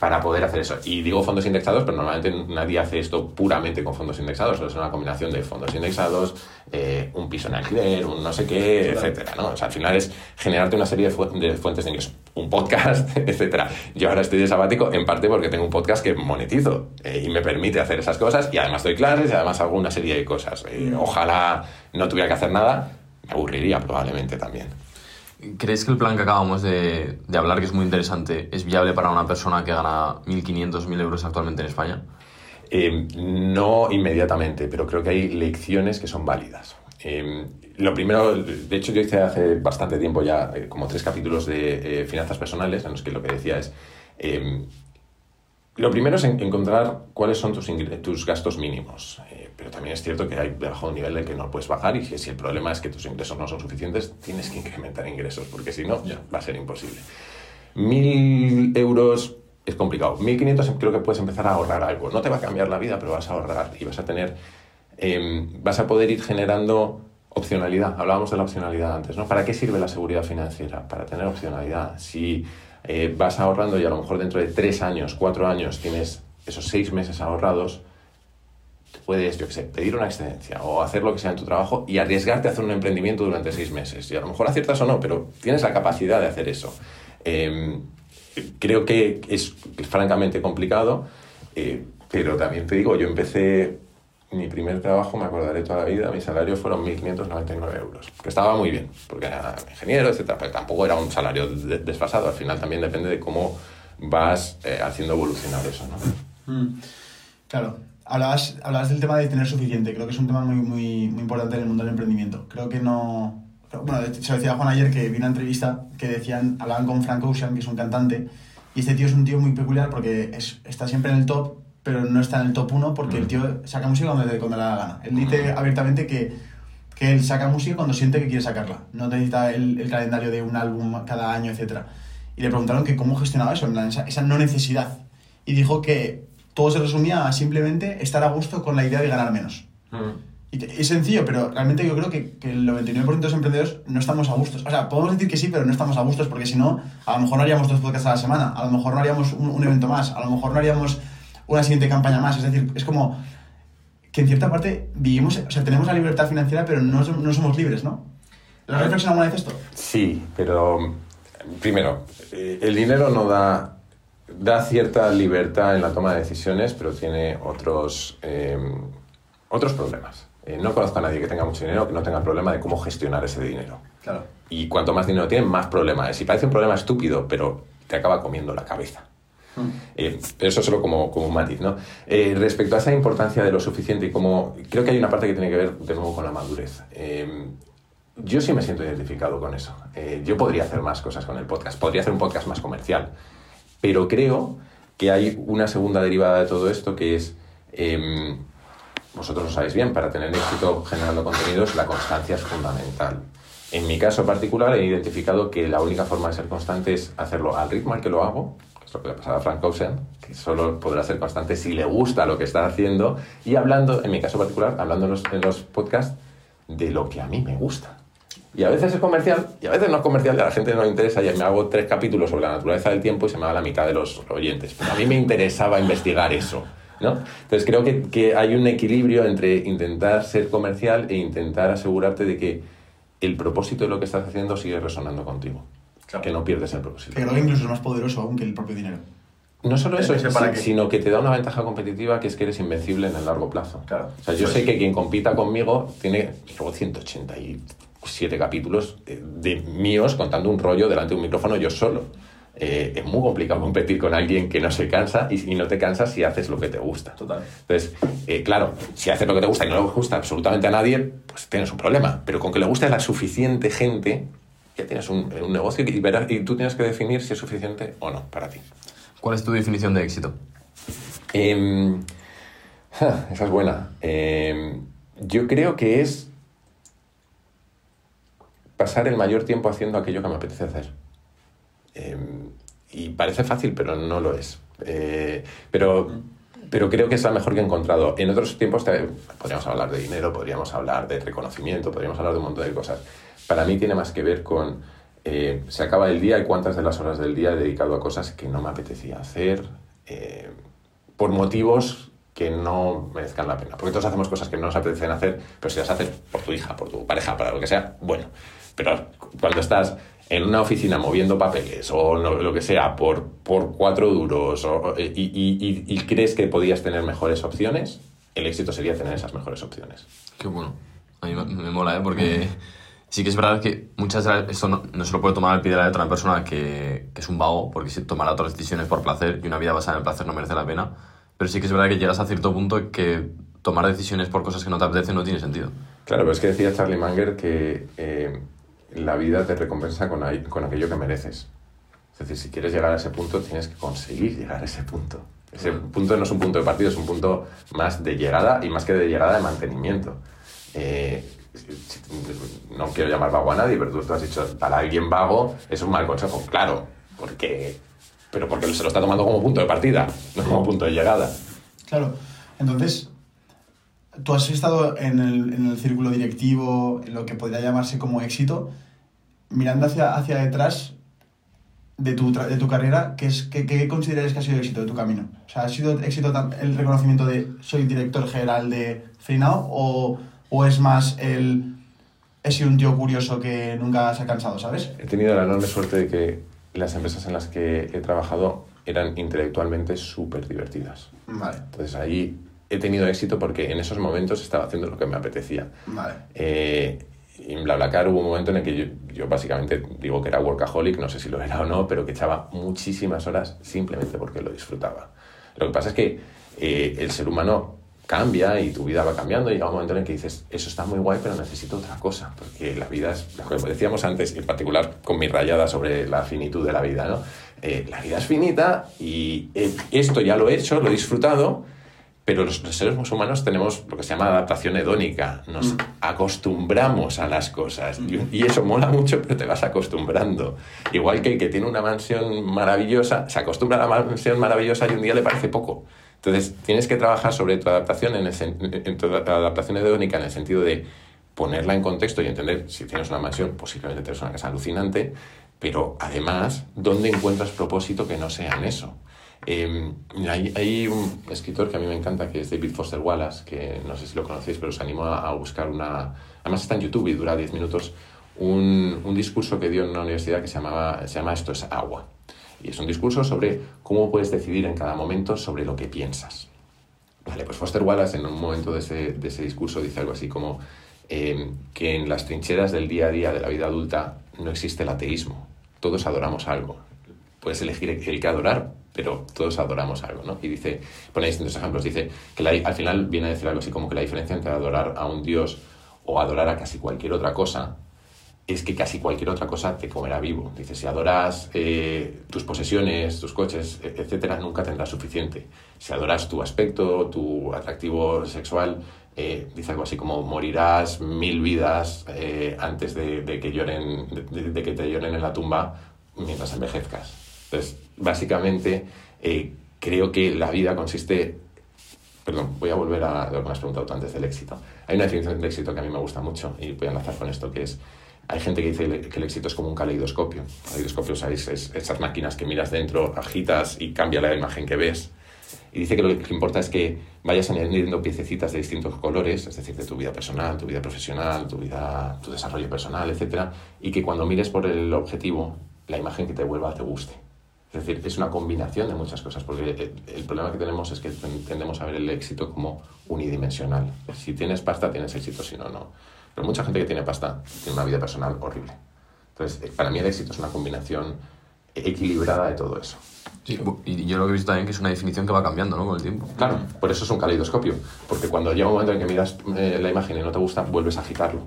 para poder hacer eso. Y digo fondos indexados, pero normalmente nadie hace esto puramente con fondos indexados. Es una combinación de fondos indexados, eh, un piso en alquiler, un no sé qué, Claro. etcétera. ¿no? O sea, al final es generarte una serie de, fu- de fuentes de ingresos. Un podcast, etcétera. Yo ahora estoy de sabático en parte porque tengo un podcast que monetizo eh, y me permite hacer esas cosas y además doy clases y además hago una serie de cosas. Eh, ojalá no tuviera que hacer nada, me aburriría probablemente también. ¿Crees que el plan que acabamos de, de hablar, que es muy interesante, es viable para una persona que gana 1.500, 1.000 euros actualmente en España? Eh, no inmediatamente, pero creo que hay lecciones que son válidas. Eh, lo primero, de hecho yo hice hace bastante tiempo ya eh, como tres capítulos de eh, finanzas personales en los que lo que decía es, eh, lo primero es en- encontrar cuáles son tus, tus gastos mínimos, Eh, pero también es cierto que hay debajo de un nivel del que no puedes bajar y que si el problema es que tus ingresos no son suficientes, tienes que incrementar ingresos, porque si no, va a ser imposible. Mil euros es complicado. 1500 creo que puedes empezar a ahorrar algo. No te va a cambiar la vida, pero vas a ahorrar y vas a tener, eh, vas a poder ir generando opcionalidad. Hablábamos de la opcionalidad antes, ¿no? ¿Para qué sirve la seguridad financiera? Para tener opcionalidad. Si eh, vas ahorrando y a lo mejor dentro de tres años, cuatro años, tienes esos seis meses ahorrados, puedes, yo qué sé, pedir una excedencia o hacer lo que sea en tu trabajo y arriesgarte a hacer un emprendimiento durante seis meses. Y a lo mejor aciertas o no, pero tienes la capacidad de hacer eso. Em, creo que es francamente complicado, eh, pero también te digo, yo empecé mi primer trabajo, me acordaré toda la vida, mi salario fueron 1.599 euros, que estaba muy bien, porque era ingeniero, etcétera, pero tampoco era un salario desfasado, al final también depende de cómo vas eh, haciendo evolucionar eso, ¿no? Mm. Claro, hablabas, hablabas del tema de tener suficiente, creo que es un tema muy, muy, muy importante en el mundo del emprendimiento. Creo que no... Bueno, se lo decía Juan ayer que vi una entrevista que decían, hablaban con Frank Ocean, que es un cantante, y este tío es un tío muy peculiar porque es, está siempre en el top, pero no está en el top 1 porque el mm. tío saca música cuando, cuando le da la gana. Él dice mm. abiertamente que, que él saca música cuando siente que quiere sacarla. No necesita el, el calendario de un álbum cada año, etc. Y le preguntaron que cómo gestionaba eso, esa, esa no necesidad. Y dijo que todo se resumía a simplemente estar a gusto con la idea de ganar menos. Mm. Y es sencillo, pero realmente yo creo que, que el 99% de los emprendedores no estamos a gustos. O sea, podemos decir que sí, pero no estamos a gustos porque si no, a lo mejor no haríamos dos podcasts a la semana, a lo mejor no haríamos un, evento más, a lo mejor no haríamos una siguiente campaña más. Es decir, es como que en cierta parte vivimos, o sea, tenemos la libertad financiera, pero no, no somos libres, ¿no? ¿Lo has reflexionado alguna vez esto? Sí, pero primero, eh, el dinero no da da cierta libertad en la toma de decisiones, pero tiene otros, eh, otros problemas. Eh, no conozco a nadie que tenga mucho dinero que no tenga problema de cómo gestionar ese dinero. Claro. Y cuanto más dinero tiene, más problema es. Y parece un problema estúpido, pero te acaba comiendo la cabeza. Eh, pero eso solo como, como un matiz, ¿no? respecto a esa importancia de lo suficiente y como... Creo que hay una parte que tiene que ver de nuevo con la madurez. yo sí me siento identificado con eso. yo podría hacer más cosas con el podcast. Podría hacer un podcast más comercial. Pero creo que hay una segunda derivada de todo esto que es, em, vosotros lo sabéis bien, para tener éxito generando contenidos la constancia es fundamental. En mi caso particular he identificado que la única forma de ser constante es hacerlo al ritmo al que lo hago, lo que le ha pasado a Frank Ocean, que solo podrá ser constante si le gusta lo que está haciendo, y hablando, en mi caso particular, hablando en los podcasts, de lo que a mí me gusta. Y a veces es comercial y a veces no es comercial y a la gente no le interesa. Y me hago tres capítulos sobre la naturaleza del tiempo y se me va la mitad de los oyentes. Pero a mí me interesaba investigar eso. ¿no? Entonces creo que, hay un equilibrio entre intentar ser comercial e intentar asegurarte de que el propósito de lo que estás haciendo sigue resonando contigo. Que no pierdes el propósito. Pero que incluso es más poderoso aún que el propio dinero. No solo eso, sino que te da una ventaja competitiva que es que eres invencible en el largo plazo. Claro. O sea, yo sé que quien compita conmigo tiene luego 180 y siete capítulos de, míos contando un rollo delante de un micrófono yo solo. Eh, es muy complicado competir con alguien que no se cansa y, no te cansas si haces lo que te gusta. Total. Entonces, eh, claro, si haces lo que te gusta y no le gusta absolutamente a nadie, pues tienes un problema. Pero con que le guste a la suficiente gente, ya tienes un, negocio y, y tú tienes que definir si es suficiente o no para ti. ¿Cuál es tu definición de éxito? Em, esa es buena. Em, yo creo que es pasar el mayor tiempo haciendo aquello que me apetece hacer. Em, y parece fácil, pero no lo es. Eh, pero, pero creo que es la mejor que he encontrado. En otros tiempos podríamos hablar de dinero, podríamos hablar de reconocimiento, podríamos hablar de un montón de cosas. Para mí tiene más que ver con eh, se acaba el día y cuántas de las horas del día he dedicado a cosas que no me apetecía hacer eh, por motivos que no merezcan la pena. Porque todos hacemos cosas que no nos apetecen hacer, pero si las haces por tu hija, por tu pareja, para lo que sea, bueno. Pero cuando estás en una oficina moviendo papeles o lo que sea por, por cuatro duros y, crees que podías tener mejores opciones, el éxito sería tener esas mejores opciones. Qué bueno. A mí me, mola, ¿eh? Porque sí que es verdad que muchas veces esto no, se lo puede tomar al pie de la letra una persona que, que, es un vago, porque si tomará otras decisiones por placer y una vida basada en el placer no merece la pena. Pero sí que es verdad que llegas a cierto punto que tomar decisiones por cosas que no te apetecen no tiene sentido. Claro, pero es que decía Charlie Manger que... Eh, la vida te recompensa con, con aquello que mereces. Es decir, si quieres llegar a ese punto, tienes que conseguir llegar a ese punto. Ese punto no es un punto de partido, es un punto más de llegada y más que de llegada de mantenimiento. Eh, no quiero llamar vago a nadie, pero tú, has dicho, para alguien vago es un mal consejo. Claro, porque, pero porque se lo está tomando como punto de partida, no como punto de llegada. Claro, entonces tú has estado en el, en el, círculo directivo, en lo que podría llamarse como éxito, mirando hacia, hacia detrás, de tu, de tu carrera, ¿qué, es, qué, consideras que ha sido éxito de tu camino? O sea, ¿ha sido éxito el reconocimiento de soy director general de Freenow o, o es más el he sido un tío curioso que nunca se ha cansado, ¿sabes? He tenido la enorme suerte de que las empresas en las que he trabajado eran intelectualmente súper divertidas. Vale, Entonces ahí he tenido éxito porque en esos momentos estaba haciendo lo que me apetecía. vale. Eh, en BlaBlaCar hubo un momento en el que yo, yo básicamente digo que era workaholic, no sé si lo era o no, pero que echaba muchísimas horas simplemente porque lo disfrutaba. Lo que pasa es que eh, el ser humano cambia y tu vida va cambiando y llega un momento en el que dices, eso está muy guay, pero necesito otra cosa, porque la vida es, que decíamos antes, en particular con mi rayada sobre la finitud de la vida, ¿no? Eh, la vida es finita y eh, esto ya lo he hecho, lo he disfrutado, pero los, los seres humanos tenemos lo que se llama adaptación hedónica. Nos acostumbramos a las cosas. Y, y eso mola mucho, pero te vas acostumbrando. Igual que el que tiene una mansión maravillosa, se acostumbra a la mansión maravillosa y un día le parece poco. Entonces, tienes que trabajar sobre tu adaptación, en, el en tu adaptación hedónica en el sentido de ponerla en contexto y entender si tienes una mansión, posiblemente tienes una casa alucinante, pero además, ¿dónde encuentras propósito que no sea en eso? Hay, hay un escritor que a mí me encanta, que es David Foster Wallace, que no sé si lo conocéis, pero os animo a, a buscar una... Además está en YouTube y dura 10 minutos, un, un discurso que dio en una universidad que se, llamaba, se llama Esto es agua. Y es un discurso sobre cómo puedes decidir en cada momento sobre lo que piensas. Vale, pues Foster Wallace en un momento de ese, de ese discurso dice algo así como eh, que en las trincheras del día a día de la vida adulta no existe el ateísmo. Todos adoramos algo. Puedes elegir el que adorar, pero todos adoramos algo, ¿no? Y dice, pone distintos ejemplos, dice que la- al final viene a decir algo así como que la diferencia entre adorar a un dios o adorar a casi cualquier otra cosa es que casi cualquier otra cosa te comerá vivo. Dice, si adoras eh, tus posesiones, tus coches, e- etcétera, nunca tendrás suficiente. Si adoras tu aspecto, tu atractivo sexual, eh, dice algo así como morirás mil vidas eh, antes de, que lloren, de, que te lloren en la tumba mientras envejezcas. Entonces, básicamente, creo que la vida consiste Perdón, voy a volver a lo que me has preguntado antes del éxito. Hay una definición de éxito que a mí me gusta mucho y voy a enlazar con esto, que es, hay gente que dice que el éxito es como un caleidoscopio. Caleidoscopio. Es esas máquinas que miras dentro, agitas y cambia la imagen que ves. Y dice que lo que importa es que vayas añadiendo piececitas de distintos colores, es decir, de tu vida personal, tu vida profesional, tu vida, tu desarrollo personal, etcétera, y que cuando mires por el objetivo, la imagen que te vuelva te guste. Es decir, es una combinación de muchas cosas, porque el, problema que tenemos es que ten- tendemos a ver el éxito como unidimensional. Si tienes pasta, tienes éxito, si no, no. Pero mucha gente que tiene pasta tiene una vida personal horrible. Entonces, eh, para mí el éxito es una combinación equilibrada de todo eso. Sí, y yo lo que he visto también que es una definición que va cambiando, ¿no? Con el tiempo. Claro, por eso es un caleidoscopio, porque cuando llega un momento en que miras eh, la imagen y no te gusta, vuelves a agitarlo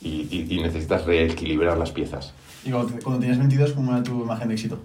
y, y- y necesitas reequilibrar las piezas. Y cuando, cuando tenías 22, ¿cómo era tu imagen de éxito?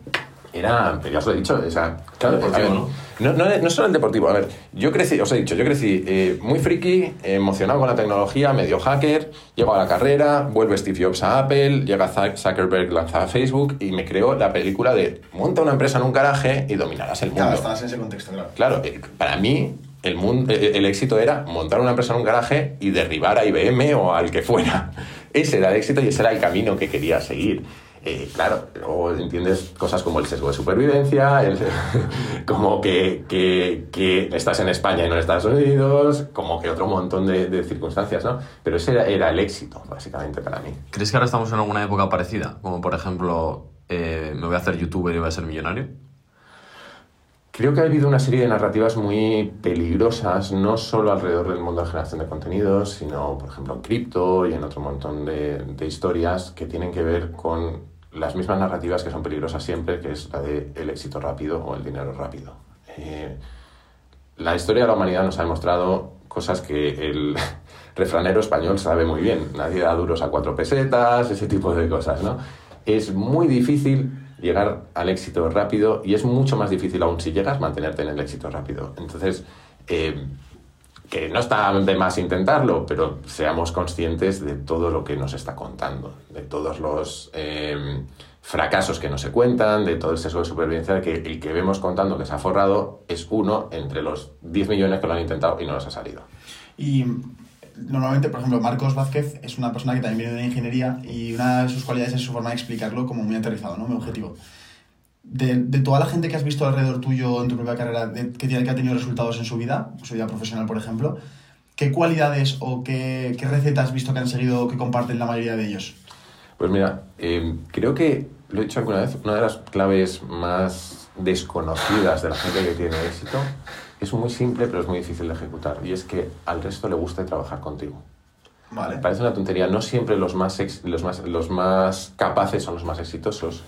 Era, pero ya os lo he dicho, o sea, claro, Deportivo, a ver, ¿no? no, no, no solo el deportivo, a ver, yo crecí, os he dicho, yo crecí eh, muy friki, emocionado con la tecnología, medio hacker, llego a la carrera, vuelve Steve Jobs a Apple, llega Zuckerberg, lanza Facebook y me creó la película de monta una empresa en un garaje y dominarás el mundo. Claro, estabas en ese contexto, claro. Claro, eh, para mí el, mundo, el éxito era montar una empresa en un garaje y derribar a IBM o al que fuera. Ese era el éxito y ese era el camino que quería seguir. Eh, claro, luego entiendes cosas como el sesgo de supervivencia, el- como que, que- que estás en España y no en Estados Unidos, como que otro montón de, de circunstancias, ¿no? Pero ese era, era el éxito, básicamente, para mí. ¿Crees que ahora estamos en alguna época parecida? Como por ejemplo, eh, me voy a hacer youtuber y voy a ser millonario. Creo que ha habido una serie de narrativas muy peligrosas, no solo alrededor del mundo de generación de contenidos, sino, por ejemplo, en cripto y en otro montón de, de historias que tienen que ver con las mismas narrativas que son peligrosas siempre, que es la de el éxito rápido o el dinero rápido. Eh, la historia de la humanidad nos ha demostrado cosas que el refranero español sabe muy bien. Nadie da duros a cuatro pesetas, ese tipo de cosas, ¿no? Es muy difícil llegar al éxito rápido y es mucho más difícil aún si llegas mantenerte en el éxito rápido. Entonces, eh, que no está de más intentarlo, pero seamos conscientes de todo lo que nos está contando, de todos los eh, fracasos que no se cuentan, de todo el sesgo de supervivencia, que el que vemos contando que se ha forrado es uno entre los 10 millones que lo han intentado y no les ha salido. Y normalmente, por ejemplo, Marcos Vázquez es una persona que también viene de ingeniería y una de sus cualidades es su forma de explicarlo como muy aterrizado, ¿no? Muy objetivo. De, de toda la gente que has visto alrededor tuyo en tu propia carrera, de- que, tiene, que ha tenido resultados en su vida, su vida profesional, por ejemplo, ¿qué cualidades o qué, qué recetas has visto que han seguido que comparten la mayoría de ellos? Pues mira, eh, creo que, lo he dicho alguna vez, una de las claves más desconocidas de la gente que tiene éxito es muy simple, pero es muy difícil de ejecutar. Y es que al resto le gusta trabajar contigo. Vale. Parece una tontería, no siempre los más, ex- los más, los más capaces son los más exitosos,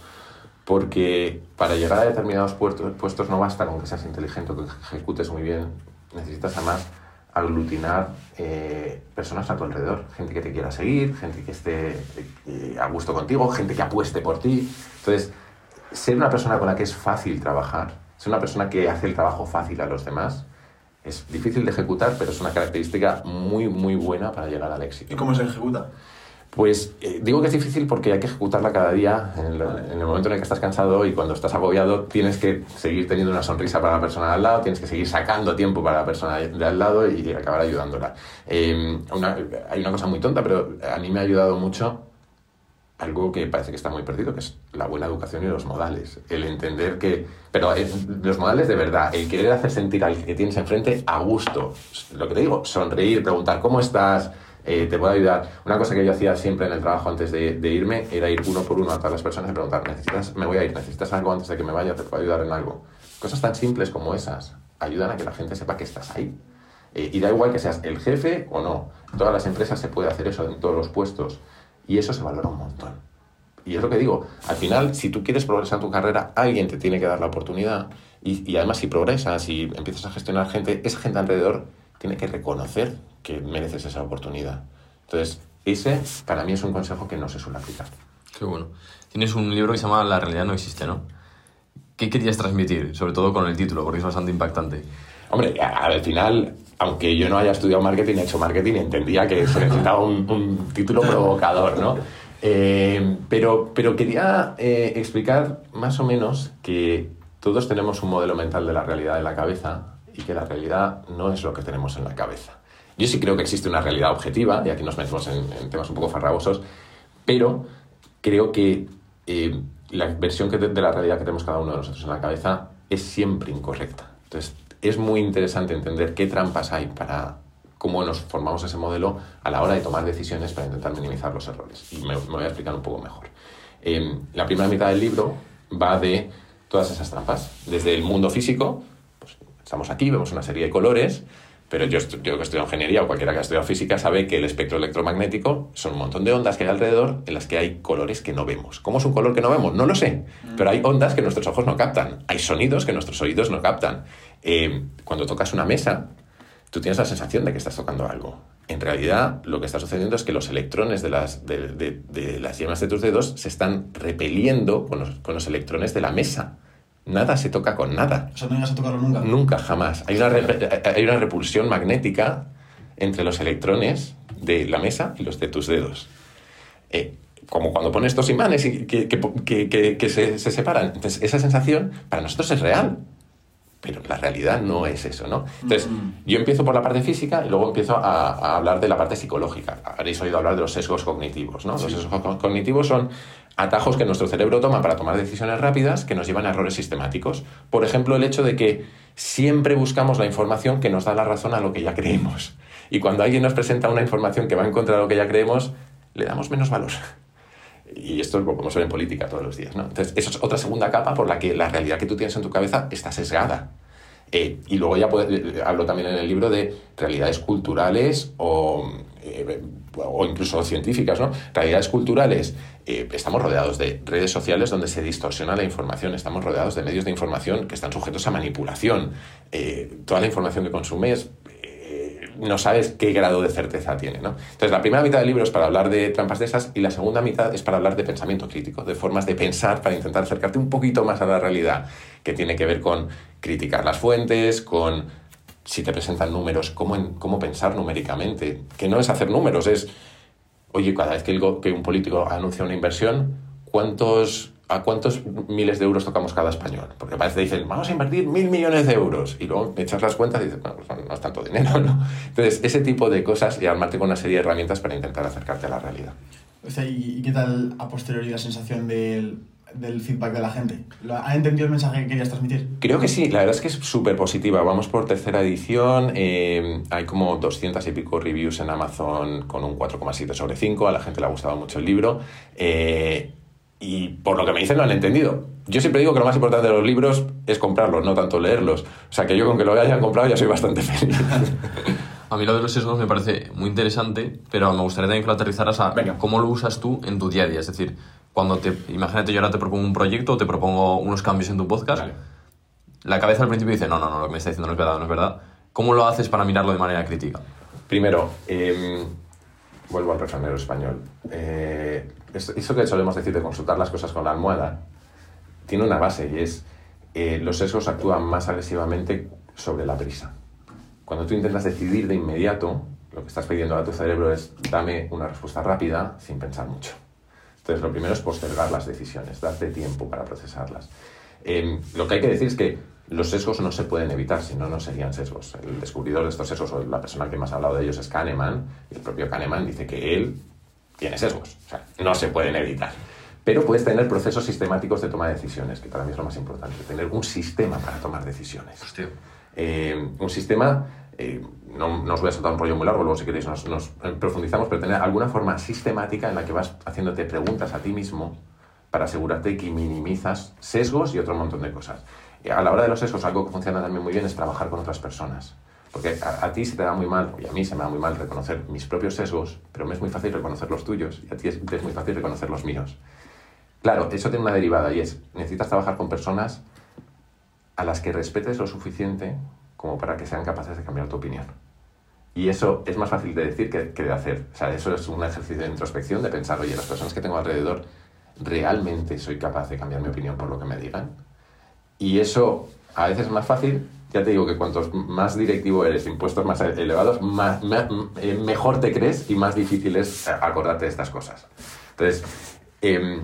porque para llegar a determinados puestos no basta con que seas inteligente o que ejecutes muy bien, necesitas además aglutinar eh, personas a tu alrededor, gente que te quiera seguir, gente que esté eh, a gusto contigo, gente que apueste por ti. Entonces, ser una persona con la que es fácil trabajar, ser una persona que hace el trabajo fácil a los demás, es difícil de ejecutar, pero es una característica muy, muy buena para llegar al éxito. ¿Y cómo se ejecuta? Pues eh, digo que es difícil porque hay que ejecutarla cada día. En el, en el momento en el que estás cansado y cuando estás agobiado, tienes que seguir teniendo una sonrisa para la persona de al lado, tienes que seguir sacando tiempo para la persona de al lado y acabar ayudándola. Una- hay una cosa muy tonta, pero a mí me ha ayudado mucho algo que parece que está muy perdido, que es la buena educación y los modales. El entender que... Pero eh, los modales de verdad, el querer hacer sentir al que tienes enfrente a gusto. Lo que te digo, sonreír, preguntar cómo estás, eh, te puedo ayudar. Una cosa que yo hacía siempre en el trabajo antes de, de irme era ir uno por uno a todas las personas y preguntar, ¿necesitas, me voy a ir, necesitas algo antes de que me vaya, te puedo ayudar en algo. Cosas tan simples como esas ayudan a que la gente sepa que estás ahí. Eh, y da igual que seas el jefe o no. En todas las empresas se puede hacer eso, en todos los puestos. Y eso se valora un montón. Y es lo que digo, al final, si tú quieres progresar en tu carrera, alguien te tiene que dar la oportunidad. Y, y además, si progresas y empiezas a gestionar gente, esa gente alrededor tiene que reconocer que mereces esa oportunidad. Entonces, ese para mí es un consejo que no se suele aplicar. Qué bueno. Tienes un libro que se llama La realidad no existe, ¿no? ¿Qué querías transmitir? Sobre todo con el título, porque es bastante impactante. Hombre, a- al final, aunque yo no haya estudiado marketing, he hecho marketing, entendía que se necesitaba un, un título provocador, ¿no? Eh, pero, pero quería eh, explicar más o menos que todos tenemos un modelo mental de la realidad en la cabeza y que la realidad no es lo que tenemos en la cabeza. Yo sí creo que existe una realidad objetiva, y aquí nos metemos en, temas un poco farragosos, pero creo que eh, la versión que de, la realidad que tenemos cada uno de nosotros en la cabeza es siempre incorrecta. Entonces, es muy interesante entender qué trampas hay para cómo nos formamos ese modelo a la hora de tomar decisiones para intentar minimizar los errores. Y me, voy a explicar un poco mejor. Eh, la primera mitad del libro va de todas esas trampas, desde el mundo físico, estamos aquí, vemos una serie de colores, pero yo, yo que estudio ingeniería o cualquiera que ha estudiado física sabe que el espectro electromagnético son un montón de ondas que hay alrededor en las que hay colores que no vemos. ¿Cómo es un color que no vemos? No lo sé, pero hay ondas que nuestros ojos no captan, hay sonidos que nuestros oídos no captan. Eh, cuando tocas una mesa, tú tienes la sensación de que estás tocando algo. En realidad, lo que está sucediendo es que los electrones de las, de, de- de las yemas de tus dedos se están repeliendo con los, con los electrones de la mesa. Nada se toca con nada. O sea, no llegas a tocarlo nunca. Nunca, jamás. Hay una, hay una repulsión magnética entre los electrones de la mesa y los de tus dedos. Eh, como cuando pones estos imanes y que, que- que- que- que se, se separan. Entonces, esa sensación para nosotros es real. Pero la realidad no es eso, ¿no? Entonces, yo empiezo por la parte física y luego empiezo a, a hablar de la parte psicológica. Habréis oído hablar de los sesgos cognitivos, ¿no? Los sesgos co- cognitivos son atajos que nuestro cerebro toma para tomar decisiones rápidas que nos llevan a errores sistemáticos. Por ejemplo, el hecho de que siempre buscamos la información que nos da la razón a lo que ya creemos. Y cuando alguien nos presenta una información que va en contra de lo que ya creemos, le damos menos valor. Y esto es lo podemos ver en política todos los días, ¿no? Entonces, eso es otra segunda capa por la que la realidad que tú tienes en tu cabeza está sesgada. Eh, y luego ya puede- eh, hablo también en el libro de realidades culturales o, eh, incluso científicas, ¿no? Realidades culturales. estamos rodeados de redes sociales donde se distorsiona la información, estamos rodeados de medios de información que están sujetos a manipulación. Toda la información que consumes no sabes qué grado de certeza tiene, ¿no? Entonces, la primera mitad del libro es para hablar de trampas de esas y la segunda mitad es para hablar de pensamiento crítico, de formas de pensar para intentar acercarte un poquito más a la realidad, que tiene que ver con criticar las fuentes, con si te presentan números, cómo, cómo pensar numéricamente, que no es hacer números, es, oye, cada vez que, el que un político anuncia una inversión, ¿cuántos, ¿a cuántos miles de euros tocamos cada español? Porque parece dicen, vamos a invertir mil millones de euros, y luego echas las cuentas y dices, bueno, pues no es tanto dinero, ¿no? Entonces, ese tipo de cosas y armarte con una serie de herramientas para intentar acercarte a la realidad. O sea, ¿y, y qué tal a posteriori la sensación del del feedback de la gente? ¿Lo- ¿Han entendido el mensaje que querías transmitir? Creo que sí, la verdad es que es súper positiva. Vamos por tercera edición, eh, hay como 200 y pico reviews en Amazon con un 4,7 sobre 5, a la gente le ha gustado mucho el libro. eh, y por lo que me dicen lo han entendido. Yo siempre digo que lo más importante de los libros es comprarlos, no tanto leerlos. O sea que yo con que lo hayan comprado ya soy bastante feliz. A mí lo de los sesgos me parece muy interesante, pero me gustaría también que lo aterrizaras a Venga. cómo lo usas tú en tu día a día. Es decir, cuando te, imagínate yo ahora te propongo un proyecto o te propongo unos cambios en tu podcast, Vale. la cabeza al principio dice, no, no, no, lo que me está diciendo no es verdad, no es verdad. ¿Cómo lo haces para mirarlo de manera crítica? Primero, eh, vuelvo al refranero español. Eh, es- eso que solemos decir de consultar las cosas con la almohada tiene una base y es eh, los sesgos actúan más agresivamente sobre la prisa. Cuando tú intentas decidir de inmediato, lo que estás pidiendo a tu cerebro es dame una respuesta rápida sin pensar mucho. Entonces, lo primero es postergar las decisiones, darte tiempo para procesarlas. Eh, lo que hay que decir es que los sesgos no se pueden evitar, si no, no serían sesgos. El descubridor de estos sesgos, o la persona que más ha hablado de ellos, es Kahneman, y el propio Kahneman dice que él tiene sesgos. O sea, no se pueden evitar. Pero puedes tener procesos sistemáticos de toma de decisiones, que para mí es lo más importante. Tener un sistema para tomar decisiones. Hostia. Eh, un sistema, eh, no, no os voy a soltar un rollo muy largo, luego si queréis nos, nos profundizamos, pero tener alguna forma sistemática en la que vas haciéndote preguntas a ti mismo para asegurarte que minimizas sesgos y otro montón de cosas. Eh, a la hora de los sesgos, algo que funciona también muy bien es trabajar con otras personas. Porque a, ti se te da muy mal, y a mí se me da muy mal reconocer mis propios sesgos, pero me es muy fácil reconocer los tuyos, y a ti es, es muy fácil reconocer los míos. Claro, eso tiene una derivada y es, necesitas trabajar con personas a las que respetes lo suficiente como para que sean capaces de cambiar tu opinión. Y eso es más fácil de decir que, que de hacer. O sea, eso es un ejercicio de introspección, de pensar, oye, las personas que tengo alrededor, ¿realmente soy capaz de cambiar mi opinión por lo que me digan? Y eso a veces es más fácil. Ya te digo que cuantos más directivo eres, impuestos más elevados, más, eh, mejor te crees y más difícil es acordarte de estas cosas. Entonces, em,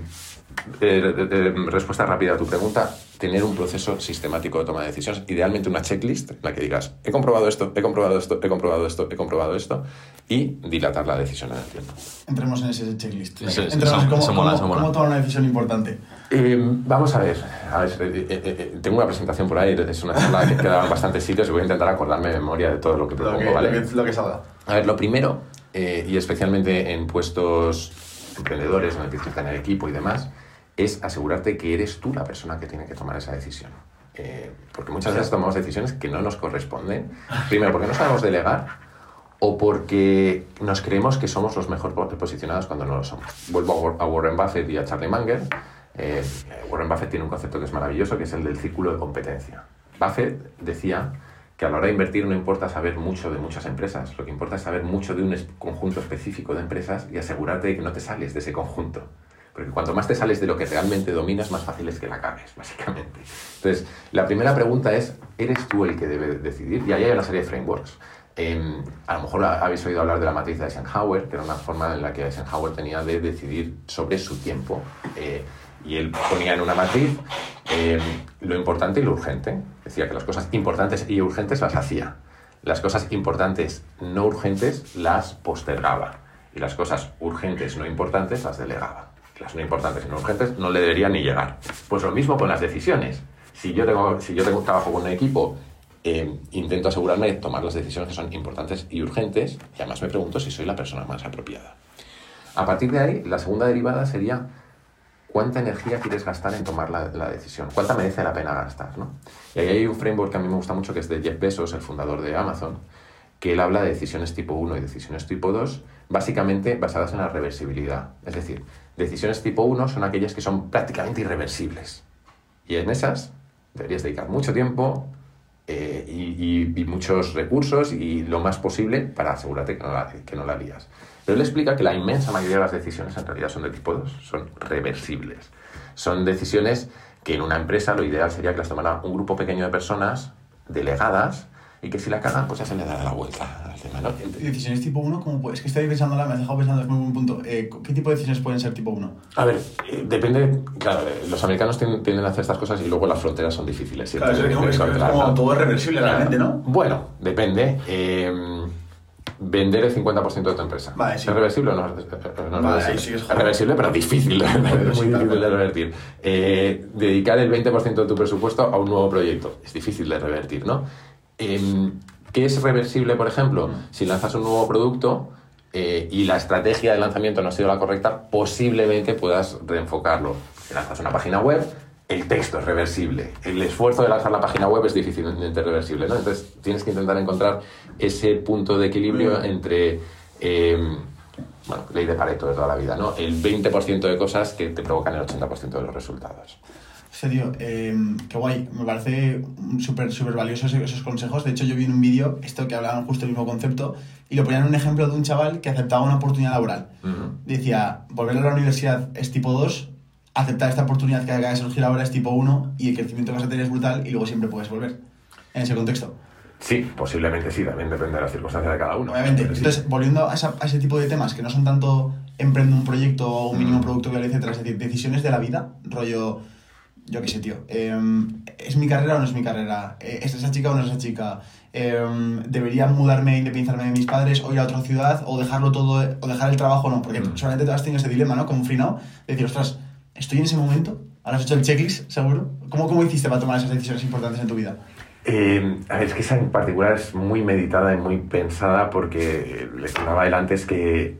eh, eh, respuesta rápida a tu pregunta, tener un proceso sistemático de toma de decisiones, idealmente una checklist en la que digas, he comprobado esto, he comprobado esto, he comprobado esto, he comprobado esto, y dilatar la decisión en el tiempo. Entremos en ese checklist. Eso- Entremos eso- en cómo, eso mola, cómo- cómo tomar una decisión importante. Eh, vamos a ver, a ver, eh, eh, eh, tengo una presentación por ahí, es una charla que queda en bastantes sitios y voy a intentar acordarme de memoria de todo lo que propongo, ¿vale? lo que salga. A ver, lo primero, eh, y especialmente en puestos emprendedores, donde tienes que tener equipo y demás, es asegurarte que eres tú la persona que tiene que tomar esa decisión. Eh, porque muchas veces tomamos decisiones que no nos corresponden. Primero, porque no sabemos delegar o porque nos creemos que somos los mejor posicionados cuando no lo somos. Vuelvo a War- a Warren Buffett y a Charlie Munger. Eh, Warren Buffett tiene un concepto que es maravilloso, que es el del círculo de competencia. Buffett decía que a la hora de invertir no importa saber mucho de muchas empresas, lo que importa es saber mucho de un conjunto específico de empresas y asegurarte de que no te sales de ese conjunto. Porque cuanto más te sales de lo que realmente dominas, más fácil es que la cagues, básicamente. Entonces, la primera pregunta es, ¿eres tú el que debe decidir? Y ahí hay una serie de frameworks. Eh, a lo mejor ha- habéis oído hablar de la matriz de Eisenhower, que era una forma en la que Eisenhower tenía de decidir sobre su tiempo. Eh, y él ponía en una matriz eh, lo importante y lo urgente. Decía que las cosas importantes y urgentes las hacía. Las cosas importantes no urgentes las postergaba. Y las cosas urgentes no importantes las delegaba. Las no importantes y no urgentes no le deberían ni llegar. Pues lo mismo con las decisiones. Si yo tengo, si yo tengo trabajo con un equipo eh, intento asegurarme de tomar las decisiones que son importantes y urgentes y además me pregunto si soy la persona más apropiada. A partir de ahí, la segunda derivada sería cuánta energía quieres gastar en tomar la, la decisión, cuánta merece la pena gastar. ¿no? Y ahí hay un framework que a mí me gusta mucho que es de Jeff Bezos, el fundador de Amazon, que él habla de decisiones tipo 1 y decisiones tipo 2, básicamente basadas en la reversibilidad. Es decir, decisiones tipo 1 son aquellas que son prácticamente irreversibles. Y en esas deberías dedicar mucho tiempo eh, y, muchos recursos y lo más posible para asegurarte que no, la, que. Pero él explica que la inmensa mayoría de las decisiones en realidad son de tipo 2, son reversibles. Son decisiones que en una empresa lo ideal sería que las tomara un grupo pequeño de personas delegadas y que si la cagan, pues ya se le da la vuelta al tema, ¿no? Decisiones tipo 1, ¿cómo puede? Es que estoy pensándola, me has dejado pensando, es muy buen punto. Eh, ¿Qué tipo de decisiones pueden ser tipo 1? A ver, eh, depende, claro, eh, los americanos tienden, tienden a hacer estas cosas y luego las fronteras son difíciles. siempre de encontrar, ¿no? todo es reversible Bueno, depende. Eh, vender el 50% de tu empresa. Vale, sí. ¿Es reversible o no, es- no es Vale, reversible? sí que es es pero difícil, de- Sí, muy difícil de revertir. Eh, dedicar el 20% de tu presupuesto a un nuevo proyecto. Es difícil de revertir, ¿no? Em, ¿Qué es reversible, por ejemplo? Si lanzas un nuevo producto eh, y la estrategia de lanzamiento no ha sido la correcta, posiblemente puedas reenfocarlo. Si lanzas una página web, el texto es reversible. El esfuerzo de lanzar la página web es difícilmente reversible, ¿no? Entonces tienes que intentar encontrar ese punto de equilibrio entre... em, bueno, ley de Pareto de toda la vida, ¿no? El 20% de cosas que te provocan el 80% de los resultados. Hostia, tío, eh, qué guay. Me parece súper súper valiosos esos consejos. De hecho, yo vi en un vídeo esto que hablaban justo el mismo concepto y lo ponían un ejemplo de un chaval que aceptaba una oportunidad laboral. Decía, volver a la universidad es tipo 2, aceptar esta oportunidad que acaba de surgir ahora es tipo 1 y el crecimiento que vas a tener es brutal y luego siempre puedes volver. En ese contexto. Sí, posiblemente sí, también depende de las circunstancias de cada uno. Obviamente. Sí. Entonces, volviendo a, esa- a ese tipo de temas que no son tanto emprende un proyecto o un mínimo Mm. producto viable, etcétera, es decir, decisiones de la vida, rollo, yo qué sé, tío, em, ¿es mi carrera o no es mi carrera? Eh, ¿Es esa chica o no es esa chica? Em, ¿Debería mudarme, independizarme de mis padres o ir a otra ciudad o dejarlo todo, o dejar el trabajo o no? Porque Mm. solamente te has tenido ese dilema, ¿no? Como un frenado, de decir, ostras, ¿estoy en ese momento? ¿Ahora has hecho el checklist, seguro? ¿Cómo, ¿Cómo hiciste para tomar esas decisiones importantes en tu vida? Eh, a ver, es que esa en particular es muy meditada y muy pensada porque les contaba él antes que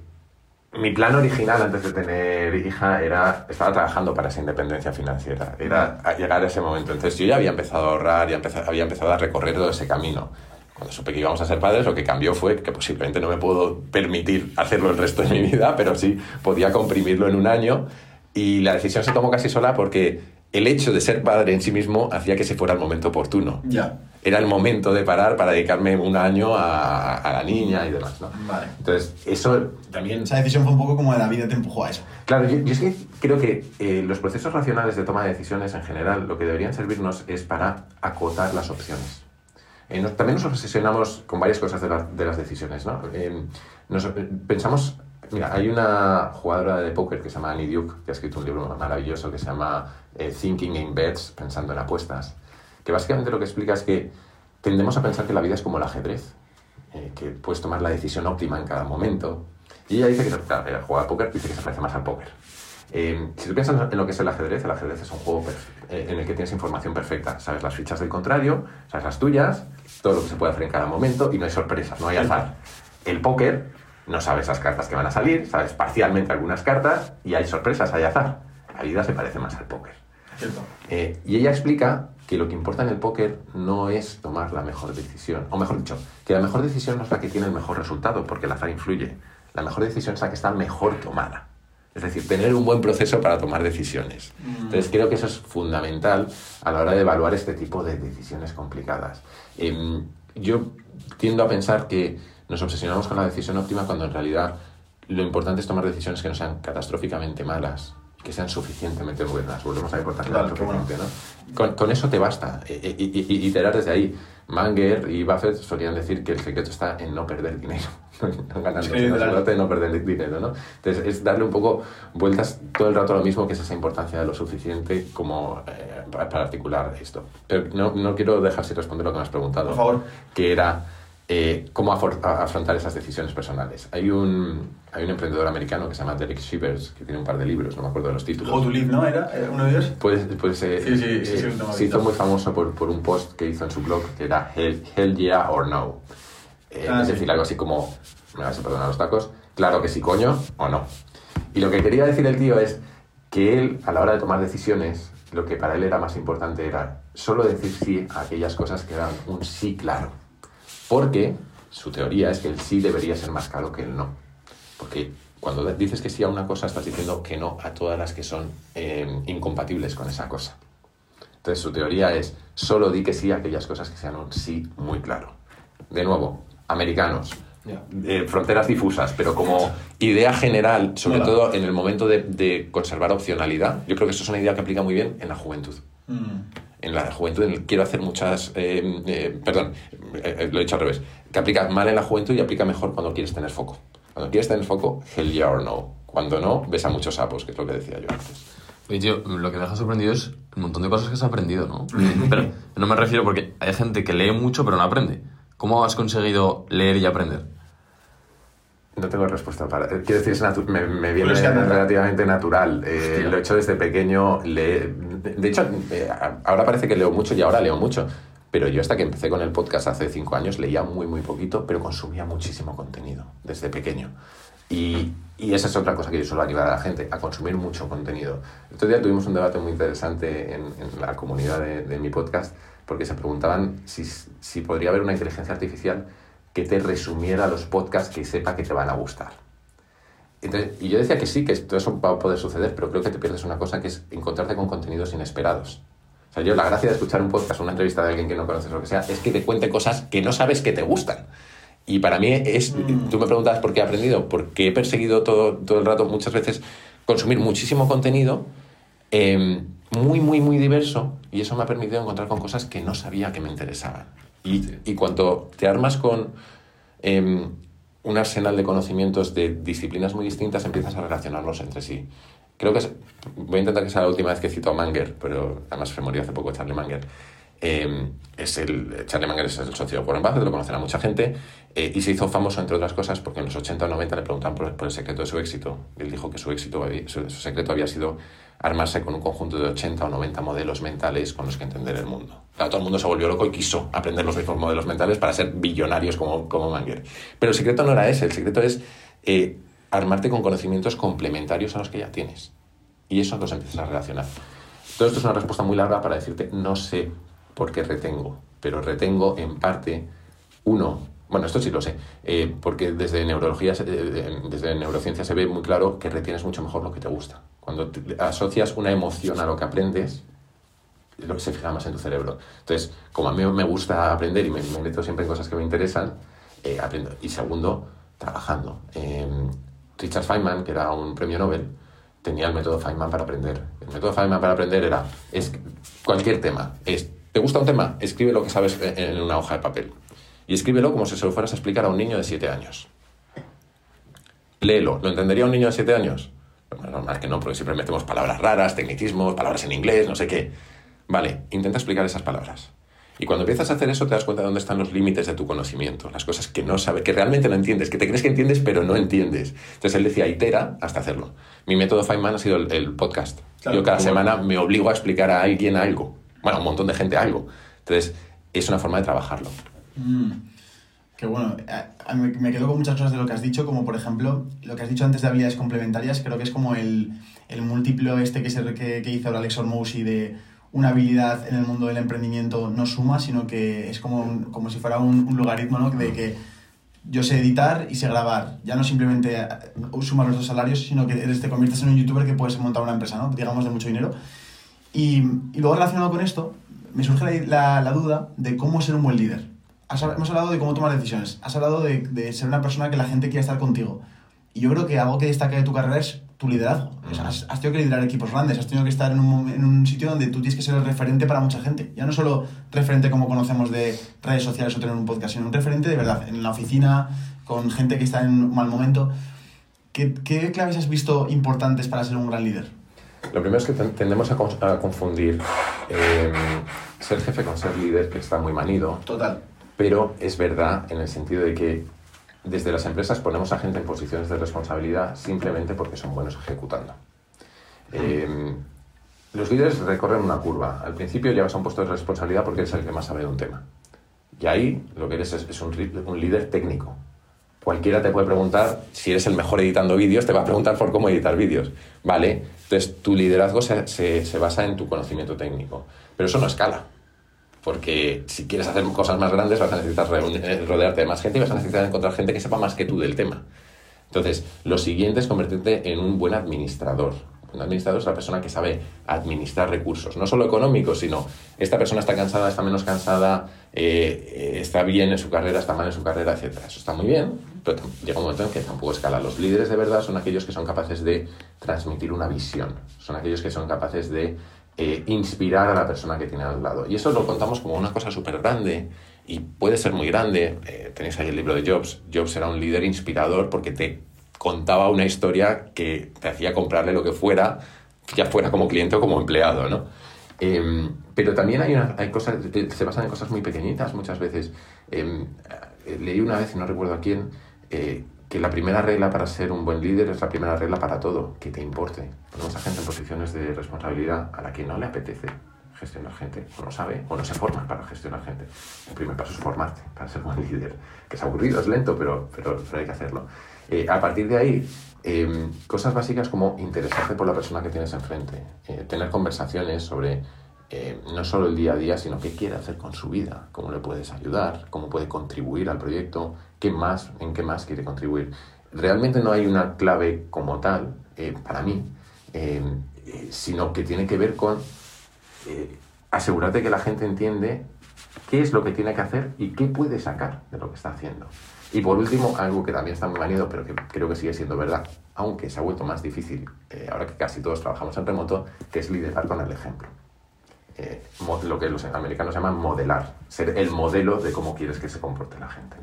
mi plan original antes de tener hija era, estaba trabajando para esa independencia financiera, era llegar a ese momento. Entonces yo ya había empezado a ahorrar, ya empeza- había empezado a recorrer todo ese camino. Cuando supe que íbamos a ser padres, lo que cambió fue que posiblemente no me puedo permitir hacerlo el resto de mi vida, pero sí podía comprimirlo en un año. Y la decisión se tomó casi sola porque el hecho de ser padre en sí mismo hacía que se fuera el momento oportuno Ya. era el momento de parar para dedicarme un año a, a la niña y demás, ¿no? Vale. Entonces, eso también... Esa decisión fue un poco como de la vida te empujó a eso. Claro, yo, yo es que creo que eh, los procesos racionales de toma de decisiones en general lo que deberían servirnos es para acotar las opciones. Eh, nos- también nos obsesionamos con varias cosas de, la- de las decisiones, ¿no? Eh, nos- eh, pensamos... Mira, hay una jugadora de póker que se llama Annie Duke, que ha escrito un libro maravilloso que se llama eh, Thinking in Bets, pensando en apuestas, que básicamente lo que explica es que tendemos a pensar que la vida es como el ajedrez, eh, que puedes tomar la decisión óptima en cada momento. Y ella dice que, claro, ella juega al póker, dice que se parece más al póker. Eh, si tú piensas en lo que es el ajedrez, el ajedrez es un juego eh, en el que tienes información perfecta. Sabes las fichas del contrario, sabes las tuyas, todo lo que se puede hacer en cada momento y no hay sorpresas, no hay azar. El póker, no sabes las cartas que van a salir, sabes parcialmente algunas cartas y hay sorpresas, hay azar. La vida se parece más al póker. Eh, y ella explica que lo que importa en el póker no es tomar la mejor decisión, o mejor dicho, que la mejor decisión no es la que tiene el mejor resultado, porque el azar influye. La mejor decisión es la que está mejor tomada. Es decir, tener un buen proceso para tomar decisiones. Entonces, creo que eso es fundamental a la hora de evaluar este tipo de decisiones complicadas. Em, yo tiendo a pensar que nos obsesionamos con la decisión óptima cuando en realidad lo importante es tomar decisiones que no sean catastróficamente malas, que sean suficientemente buenas. Volvemos a la importancia Claro, bueno. ¿no? Con, con eso te basta. E- e- Y, y- y iterar desde ahí. Manger y Buffett solían decir que el secreto está en no perder dinero. No ganando, Sí, sino de no perder dinero, ¿no? Entonces, es darle un poco vueltas todo el rato a lo mismo, que es esa importancia de lo suficiente como eh, para, para articular esto. Pero no, no quiero dejar sin responder lo que me has preguntado. Por favor. Que era eh, cómo afrontar esas decisiones personales. Hay un, hay un emprendedor americano que se llama Derek Shivers, que tiene un par de libros, no me acuerdo de los títulos. How to Live, ¿no? ¿Era uno de ellos? Pues, pues eh, Sí, sí, sí, eh, se hizo muy famoso por, por un post que hizo en su blog que era Hell, hell yeah or no. Eh, Ah, es decir, algo así como, me vas a perdonar los tacos, claro que sí, coño, o no. Y lo que quería decir el tío es que él, a la hora de tomar decisiones, lo que para él era más importante era solo decir sí a aquellas cosas que eran un sí claro. Porque su teoría es que el sí debería ser más claro que el no. Porque cuando dices que sí a una cosa, estás diciendo que no a todas las que son eh, incompatibles con esa cosa. Entonces su teoría es, solo di que sí a aquellas cosas que sean un sí muy claro. De nuevo, americanos, Ya. eh, fronteras difusas, pero como idea general, sobre todo en el momento de, de conservar opcionalidad, yo creo que eso es una idea que aplica muy bien en la juventud. Mm. En la juventud en el- quiero hacer muchas... eh, eh, perdón, eh, eh, lo he dicho al revés. Que aplica mal en la juventud y aplica mejor cuando quieres tener foco. Cuando quieres tener foco, hell yeah or no. Cuando no, ves a muchos sapos, que es lo que decía yo antes. Oye, tío, lo que me deja sorprendido es el montón de cosas que has aprendido, ¿no? pero no me refiero porque hay gente que lee mucho pero no aprende. ¿Cómo has conseguido leer y aprender? No tengo respuesta para. Quiero decir, es natu- me, me viene relativamente natural. Eh, lo he hecho desde pequeño. le- de hecho, eh, ahora parece que leo mucho y ahora leo mucho. Pero yo hasta que empecé con el podcast hace cinco años leía muy, muy poquito, pero consumía muchísimo contenido desde pequeño. Y, y esa es otra cosa que yo suelo animar a la gente, a consumir mucho contenido. El otro día tuvimos un debate muy interesante en, la comunidad de, de mi podcast, porque se preguntaban si, si podría haber una inteligencia artificial que te resumiera los podcasts que sepa que te van a gustar. Entonces, y yo decía que sí, que todo eso va a poder suceder, pero creo que te pierdes una cosa que es encontrarte con contenidos inesperados. O sea, yo la gracia de escuchar un podcast o una entrevista de alguien que no conoces o lo que sea, es que te cuente cosas que no sabes que te gustan. Y para mí es, tú me preguntas por qué he aprendido, porque he perseguido todo, todo el rato muchas veces consumir muchísimo contenido eh, muy, muy, muy diverso y eso me ha permitido encontrar con cosas que no sabía que me interesaban. Y, y cuando te armas con eh, un arsenal de conocimientos de disciplinas muy distintas, empiezas a relacionarlos entre sí. Creo que es, voy a intentar que sea la última vez que cito a Manger, pero además se murió hace poco Charlie Manger. Eh, es el, Charlie Manger es el socio de Warren Buffett, lo conocerá mucha gente, eh, y se hizo famoso, entre otras cosas, porque en los 80 o 90 le preguntaban por, el secreto de su éxito. Él dijo que su, éxito, su secreto había sido armarse con un conjunto de 80 o 90 modelos mentales con los que entender el mundo. Claro, todo el mundo se volvió loco y quiso aprender los mismos modelos mentales para ser billonarios como, como Manger. Pero el secreto no era ese, el secreto es eh, armarte con conocimientos complementarios a los que ya tienes. Y eso los empiezas a relacionar. Todo esto es una respuesta muy larga para decirte, no sé por qué retengo, pero retengo en parte, uno, bueno, esto sí lo sé, eh, porque desde neurología, eh, desde neurociencia se ve muy claro que retienes mucho mejor lo que te gusta. Cuando asocias una emoción a lo que aprendes, lo que se fija más en tu cerebro. Entonces, como a mí me gusta aprender y me, me meto siempre en cosas que me interesan, eh, aprendo. Y segundo, trabajando. Eh, Richard Feynman, que era un premio Nobel, tenía el método Feynman para aprender. El método Feynman para aprender era es cualquier tema. Es, ¿Te gusta un tema? Escribe lo que sabes en en una hoja de papel. Y escríbelo como si se lo fueras a explicar a un niño de 7 años. Léelo. ¿Lo entendería un niño de 7 años? Bueno, normal que no, porque siempre metemos palabras raras, tecnicismos, palabras en inglés, no sé qué. Vale, intenta explicar esas palabras. Y cuando empiezas a hacer eso, te das cuenta de dónde están los límites de tu conocimiento, las cosas que no sabes, que realmente no entiendes, que te crees que entiendes, pero no entiendes. Entonces él decía, itera hasta hacerlo. Mi método Feynman ha sido el, el podcast. Claro, Yo cada bueno. semana me obligo a explicar a alguien algo. Bueno, a un montón de gente algo. Entonces, es una forma de trabajarlo. Mm, que bueno, a- a- me quedo con muchas cosas de lo que has dicho, como por ejemplo, lo que has dicho antes de habilidades complementarias, creo que es como el, el múltiplo este que, se, que, que hizo ahora Alex Hormozzi de una habilidad en el mundo del emprendimiento no suma, sino que es como, un- como si fuera un, un logaritmo, ¿no? De que yo sé editar y sé grabar. Ya no simplemente eh, sumar los dos salarios, sino que eres- te conviertes en un youtuber que puedes montar una empresa, ¿no? Digamos, de mucho dinero. Y, y luego relacionado con esto, me surge la, la- la duda de cómo ser un buen líder. Has hemos hablado de cómo tomar decisiones, has hablado de, de ser una persona que la gente quiere estar contigo. Y yo creo que algo que destaca de tu carrera es tu liderazgo. O sea, has, has tenido que liderar equipos grandes, has tenido que estar en un, en un sitio donde tú tienes que ser el referente para mucha gente. Ya no solo referente como conocemos de redes sociales o tener un podcast, sino un referente de verdad, en la oficina, con gente que está en un mal momento. ¿Qué, qué claves has visto importantes para ser un gran líder? Lo primero es que ten- tendemos a confundir eh, ser jefe con ser líder, que está muy manido. Total. Pero es verdad en el sentido de que desde las empresas ponemos a gente en posiciones de responsabilidad simplemente porque son buenos ejecutando. Eh, los líderes recorren una curva. Al principio llegas a un puesto de responsabilidad porque eres el que más sabe de un tema. Y ahí lo que eres es, un, un líder técnico. Cualquiera te puede preguntar, si eres el mejor editando vídeos, te va a preguntar por cómo editar vídeos. ¿Vale? Entonces, tu liderazgo se, se- se basa en tu conocimiento técnico. Pero eso no escala. Porque si quieres hacer cosas más grandes, vas a necesitar rodearte de más gente y vas a necesitar encontrar gente que sepa más que tú del tema. Entonces, lo siguiente es convertirte en un buen administrador. Un administrador es la persona que sabe administrar recursos, no solo económicos, sino esta persona está cansada, está menos cansada, eh, está bien en su carrera, está mal en su carrera, etc. Eso está muy bien, pero llega un momento en que tampoco escala. Los líderes de verdad son aquellos que son capaces de transmitir una visión, son aquellos que son capaces de eh, inspirar a la persona que tiene al lado. Y eso lo contamos como una cosa súper grande y puede ser muy grande. Eh, tenéis ahí el libro de Jobs. Jobs era un líder inspirador porque te contaba una historia que te hacía comprarle lo que fuera, ya fuera como cliente o como empleado, ¿no? Eh, pero también hay, una- hay cosas, eh, se basan en cosas muy pequeñitas muchas veces. Eh, leí una vez, no recuerdo a quién, que la primera regla para ser un buen líder es la primera regla para todo, que te importe. Ponemos a gente en posiciones de responsabilidad a la que no le apetece gestionar gente, o no sabe, o no se forma para gestionar gente. El primer paso es formarte para ser buen líder, que es aburrido, es lento, pero, pero, hay que hacerlo. Eh, a partir de ahí, em, cosas básicas como interesarte por la persona que tienes enfrente, eh, tener conversaciones sobre eh, no solo el día a día, sino qué quiere hacer con su vida, cómo le puedes ayudar, cómo puede contribuir al proyecto, qué más, en qué más quiere contribuir. Realmente no hay una clave como tal, para mí, sino que tiene que ver con eh, asegúrate que la gente entiende qué es lo que tiene que hacer y qué puede sacar de lo que está haciendo. Y por último, algo que también está muy manido, pero que creo que sigue siendo verdad, aunque se ha vuelto más difícil eh, ahora que casi todos trabajamos en remoto, que es liderar con el ejemplo. Eh, lo que los americanos llaman modelar, ser el modelo de cómo quieres que se comporte la gente.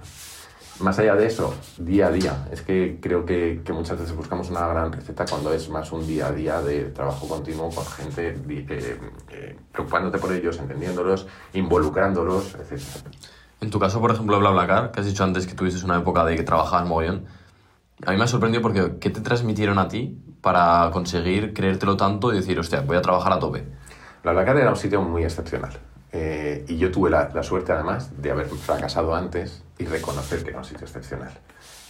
Más allá de eso, día a día. Es que creo que, que, muchas veces buscamos una gran receta cuando es más un día a día de trabajo continuo con gente, eh, eh, preocupándote por ellos, entendiéndolos, involucrándolos, etc. En tu caso, por ejemplo, BlaBlaCar, que has dicho antes que tuviste una época de que trabajabas mogollón, a mí me ha sorprendido porque ¿qué te transmitieron a ti para conseguir creértelo tanto y decir, hostia, voy a trabajar a tope? BlaBlaCar era un sitio muy excepcional. Eh, y yo tuve la, la, suerte, además, de haber fracasado antes y reconocer que era un sitio excepcional.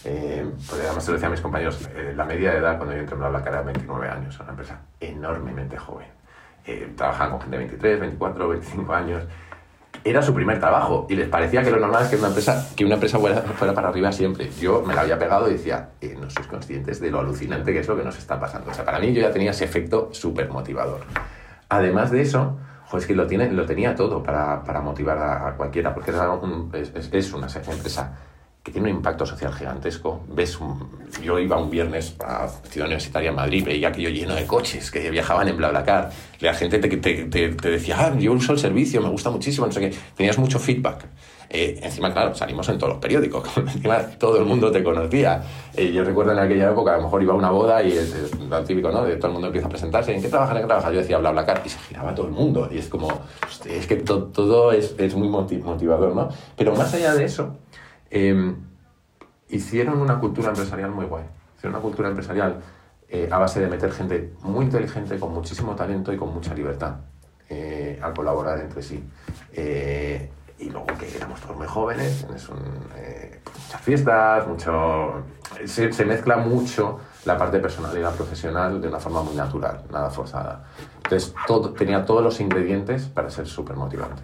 Eh, pues además, te lo decía a mis compañeros, eh, la media de edad cuando yo entré en BlaBlaCar era 29 años, una empresa enormemente joven. Eh, trabajaban con gente de 23, 24, 25 años. Era su primer trabajo y les parecía que lo normal es que una empresa, que una empresa fuera, fuera para arriba siempre. Yo me la había pegado y decía, no sois conscientes de lo alucinante que es lo que nos está pasando. O sea, para mí yo ya tenía ese efecto súper motivador. Además de eso, pues que lo, tiene, lo tenía todo para, para motivar a, cualquiera, porque es, es, una empresa que tiene un impacto social gigantesco. Ves yo iba un viernes a Ciudad Universitaria en Madrid, veía aquello lleno de coches que viajaban en BlaBlaCar. La gente te, te, te, decía, ah, yo uso el servicio, me gusta muchísimo, no sé qué. Tenías mucho feedback. Eh, encima, claro, salimos en todos los periódicos, encima todo el mundo te conocía. Eh, yo recuerdo en aquella época, a lo mejor iba a una boda y es, lo típico, ¿no? De todo el mundo empieza a presentarse, ¿en qué trabajas? ¿En qué trabajas? Yo decía BlaBlaCar y se giraba todo el mundo. Y es como, es que todo es, es, muy motivador, ¿no? Pero más allá de eso, em, hicieron una cultura empresarial muy guay. Hicieron una cultura empresarial eh, a base de meter gente muy inteligente, con muchísimo talento y con mucha libertad a colaborar entre sí y luego que éramos todos muy jóvenes, eh, muchas fiestas, mucho, se, mezcla mucho la parte personal y la profesional de una forma muy natural, nada forzada. Entonces todo, tenía todos los ingredientes para ser súper motivante.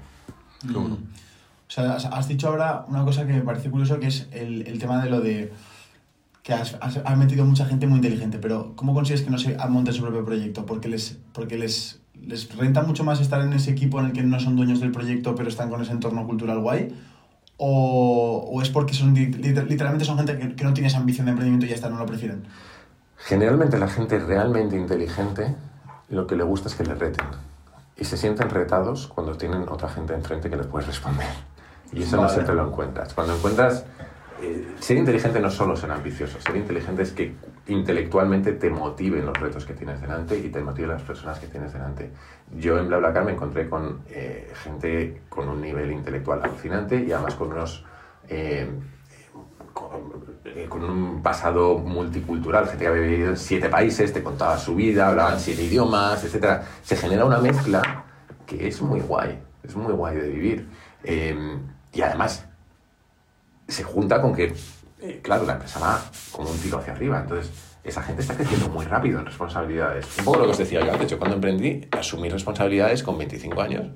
Mm. O sea, has dicho ahora una cosa que me parece curioso, que es el, el tema de lo de que has, has, metido mucha gente muy inteligente, pero ¿cómo consigues que no se monte su propio proyecto? Porque les, porque les les renta mucho más estar en ese equipo en el que no son dueños del proyecto, pero están con ese entorno cultural guay? ¿O, o es porque son literalmente son gente que, que, no tiene esa ambición de emprendimiento y ya está, no lo prefieren? Generalmente la gente realmente inteligente lo que le gusta es que le reten. Y se sienten retados cuando tienen otra gente enfrente que les puede responder. Y eso no siempre lo encuentras. Cuando encuentras eh, ser inteligente no solo ser ambicioso, ser inteligente es que intelectualmente te motiven los retos que tienes delante y te motiven las personas que tienes delante. Yo en BlaBlaCar me encontré con eh, gente con un nivel intelectual alucinante y además con unos... Eh, con, un pasado multicultural, gente que había vivido en siete países, te contaba su vida, hablaban siete idiomas, etc. Se genera una mezcla que es muy guay, es muy guay de vivir. Y además se junta con que, eh, claro, la empresa va como un tiro hacia arriba. Entonces, esa gente está creciendo muy rápido en responsabilidades. Un poco lo que os decía yo antes. Yo cuando emprendí, asumí responsabilidades con 25 años,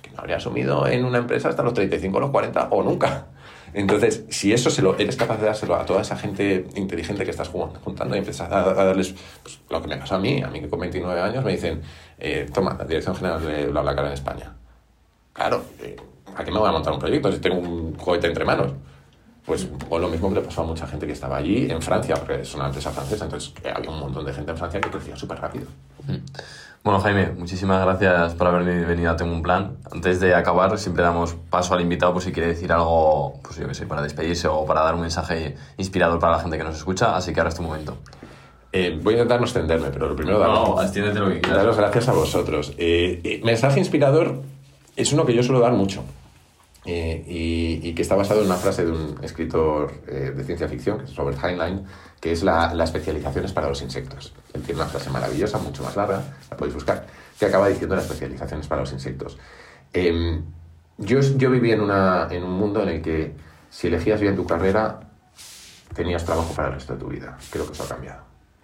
que no habría asumido en una empresa hasta los 35 o los 40 o nunca. Entonces, si eso se lo, eres capaz de dárselo a toda esa gente inteligente que estás juntando y empiezas a, darles pues, lo que me pasó a mí, a mí que con 29 años me dicen, eh, toma, la Dirección General de BlaBlaCar en España. Claro, eh, ¿a qué me voy a montar un proyecto si tengo un cohete entre manos? Pues o lo mismo que le pasó a mucha gente que estaba allí en Francia, porque es una empresa francesa, entonces eh, había un montón de gente en Francia que crecía súper rápido. Mm. Bueno, Jaime, muchísimas gracias por haber venido a Tengo un Plan. Antes de acabar, siempre damos paso al invitado por si quiere decir algo, pues yo qué sé, para despedirse o para dar un mensaje inspirador para la gente que nos escucha, así que ahora es tu momento. Eh, voy a intentar no extenderme, pero lo primero, no, lo que daros gracias a vosotros. Eh, mensaje inspirador es uno que yo suelo dar mucho eh, y, que está basado en una frase de un escritor eh, de ciencia ficción, que es Robert Heinlein, que es la, la especialización es para los insectos. Él tiene una frase maravillosa, mucho más larga, la podéis buscar, que acaba diciendo la especialización es para los insectos. Eh, yo, yo viví en, una, en un mundo en el que si elegías bien tu carrera, tenías trabajo para el resto de tu vida. Creo que eso ha cambiado.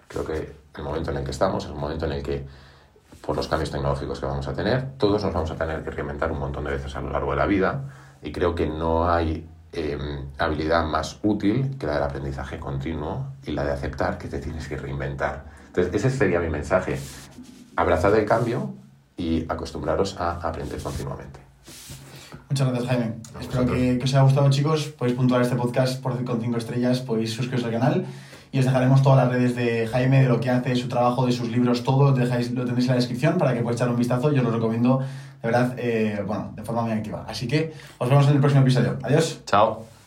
Creo que el momento en el que estamos es un momento en el que por los cambios tecnológicos que vamos a tener, todos nos vamos a tener que reinventar un montón de veces a lo largo de la vida y creo que no hay eh, habilidad más útil que la del aprendizaje continuo y la de aceptar que te tienes que reinventar. Entonces, ese sería mi mensaje. Abrazad el cambio y acostumbraros a aprender continuamente. Muchas gracias, Jaime. Espero que, que, os haya gustado, chicos. Podéis puntuar este podcast por, con 5 estrellas, podéis suscribiros al canal y os dejaremos todas las redes de Jaime, de lo que hace, de su trabajo, de sus libros, todo, lo, dejáis, lo tenéis en la descripción para que podáis echar un vistazo. Yo os lo recomiendo, de verdad, eh, bueno, de forma muy activa. Así que os vemos en el próximo episodio. Adiós. Chao.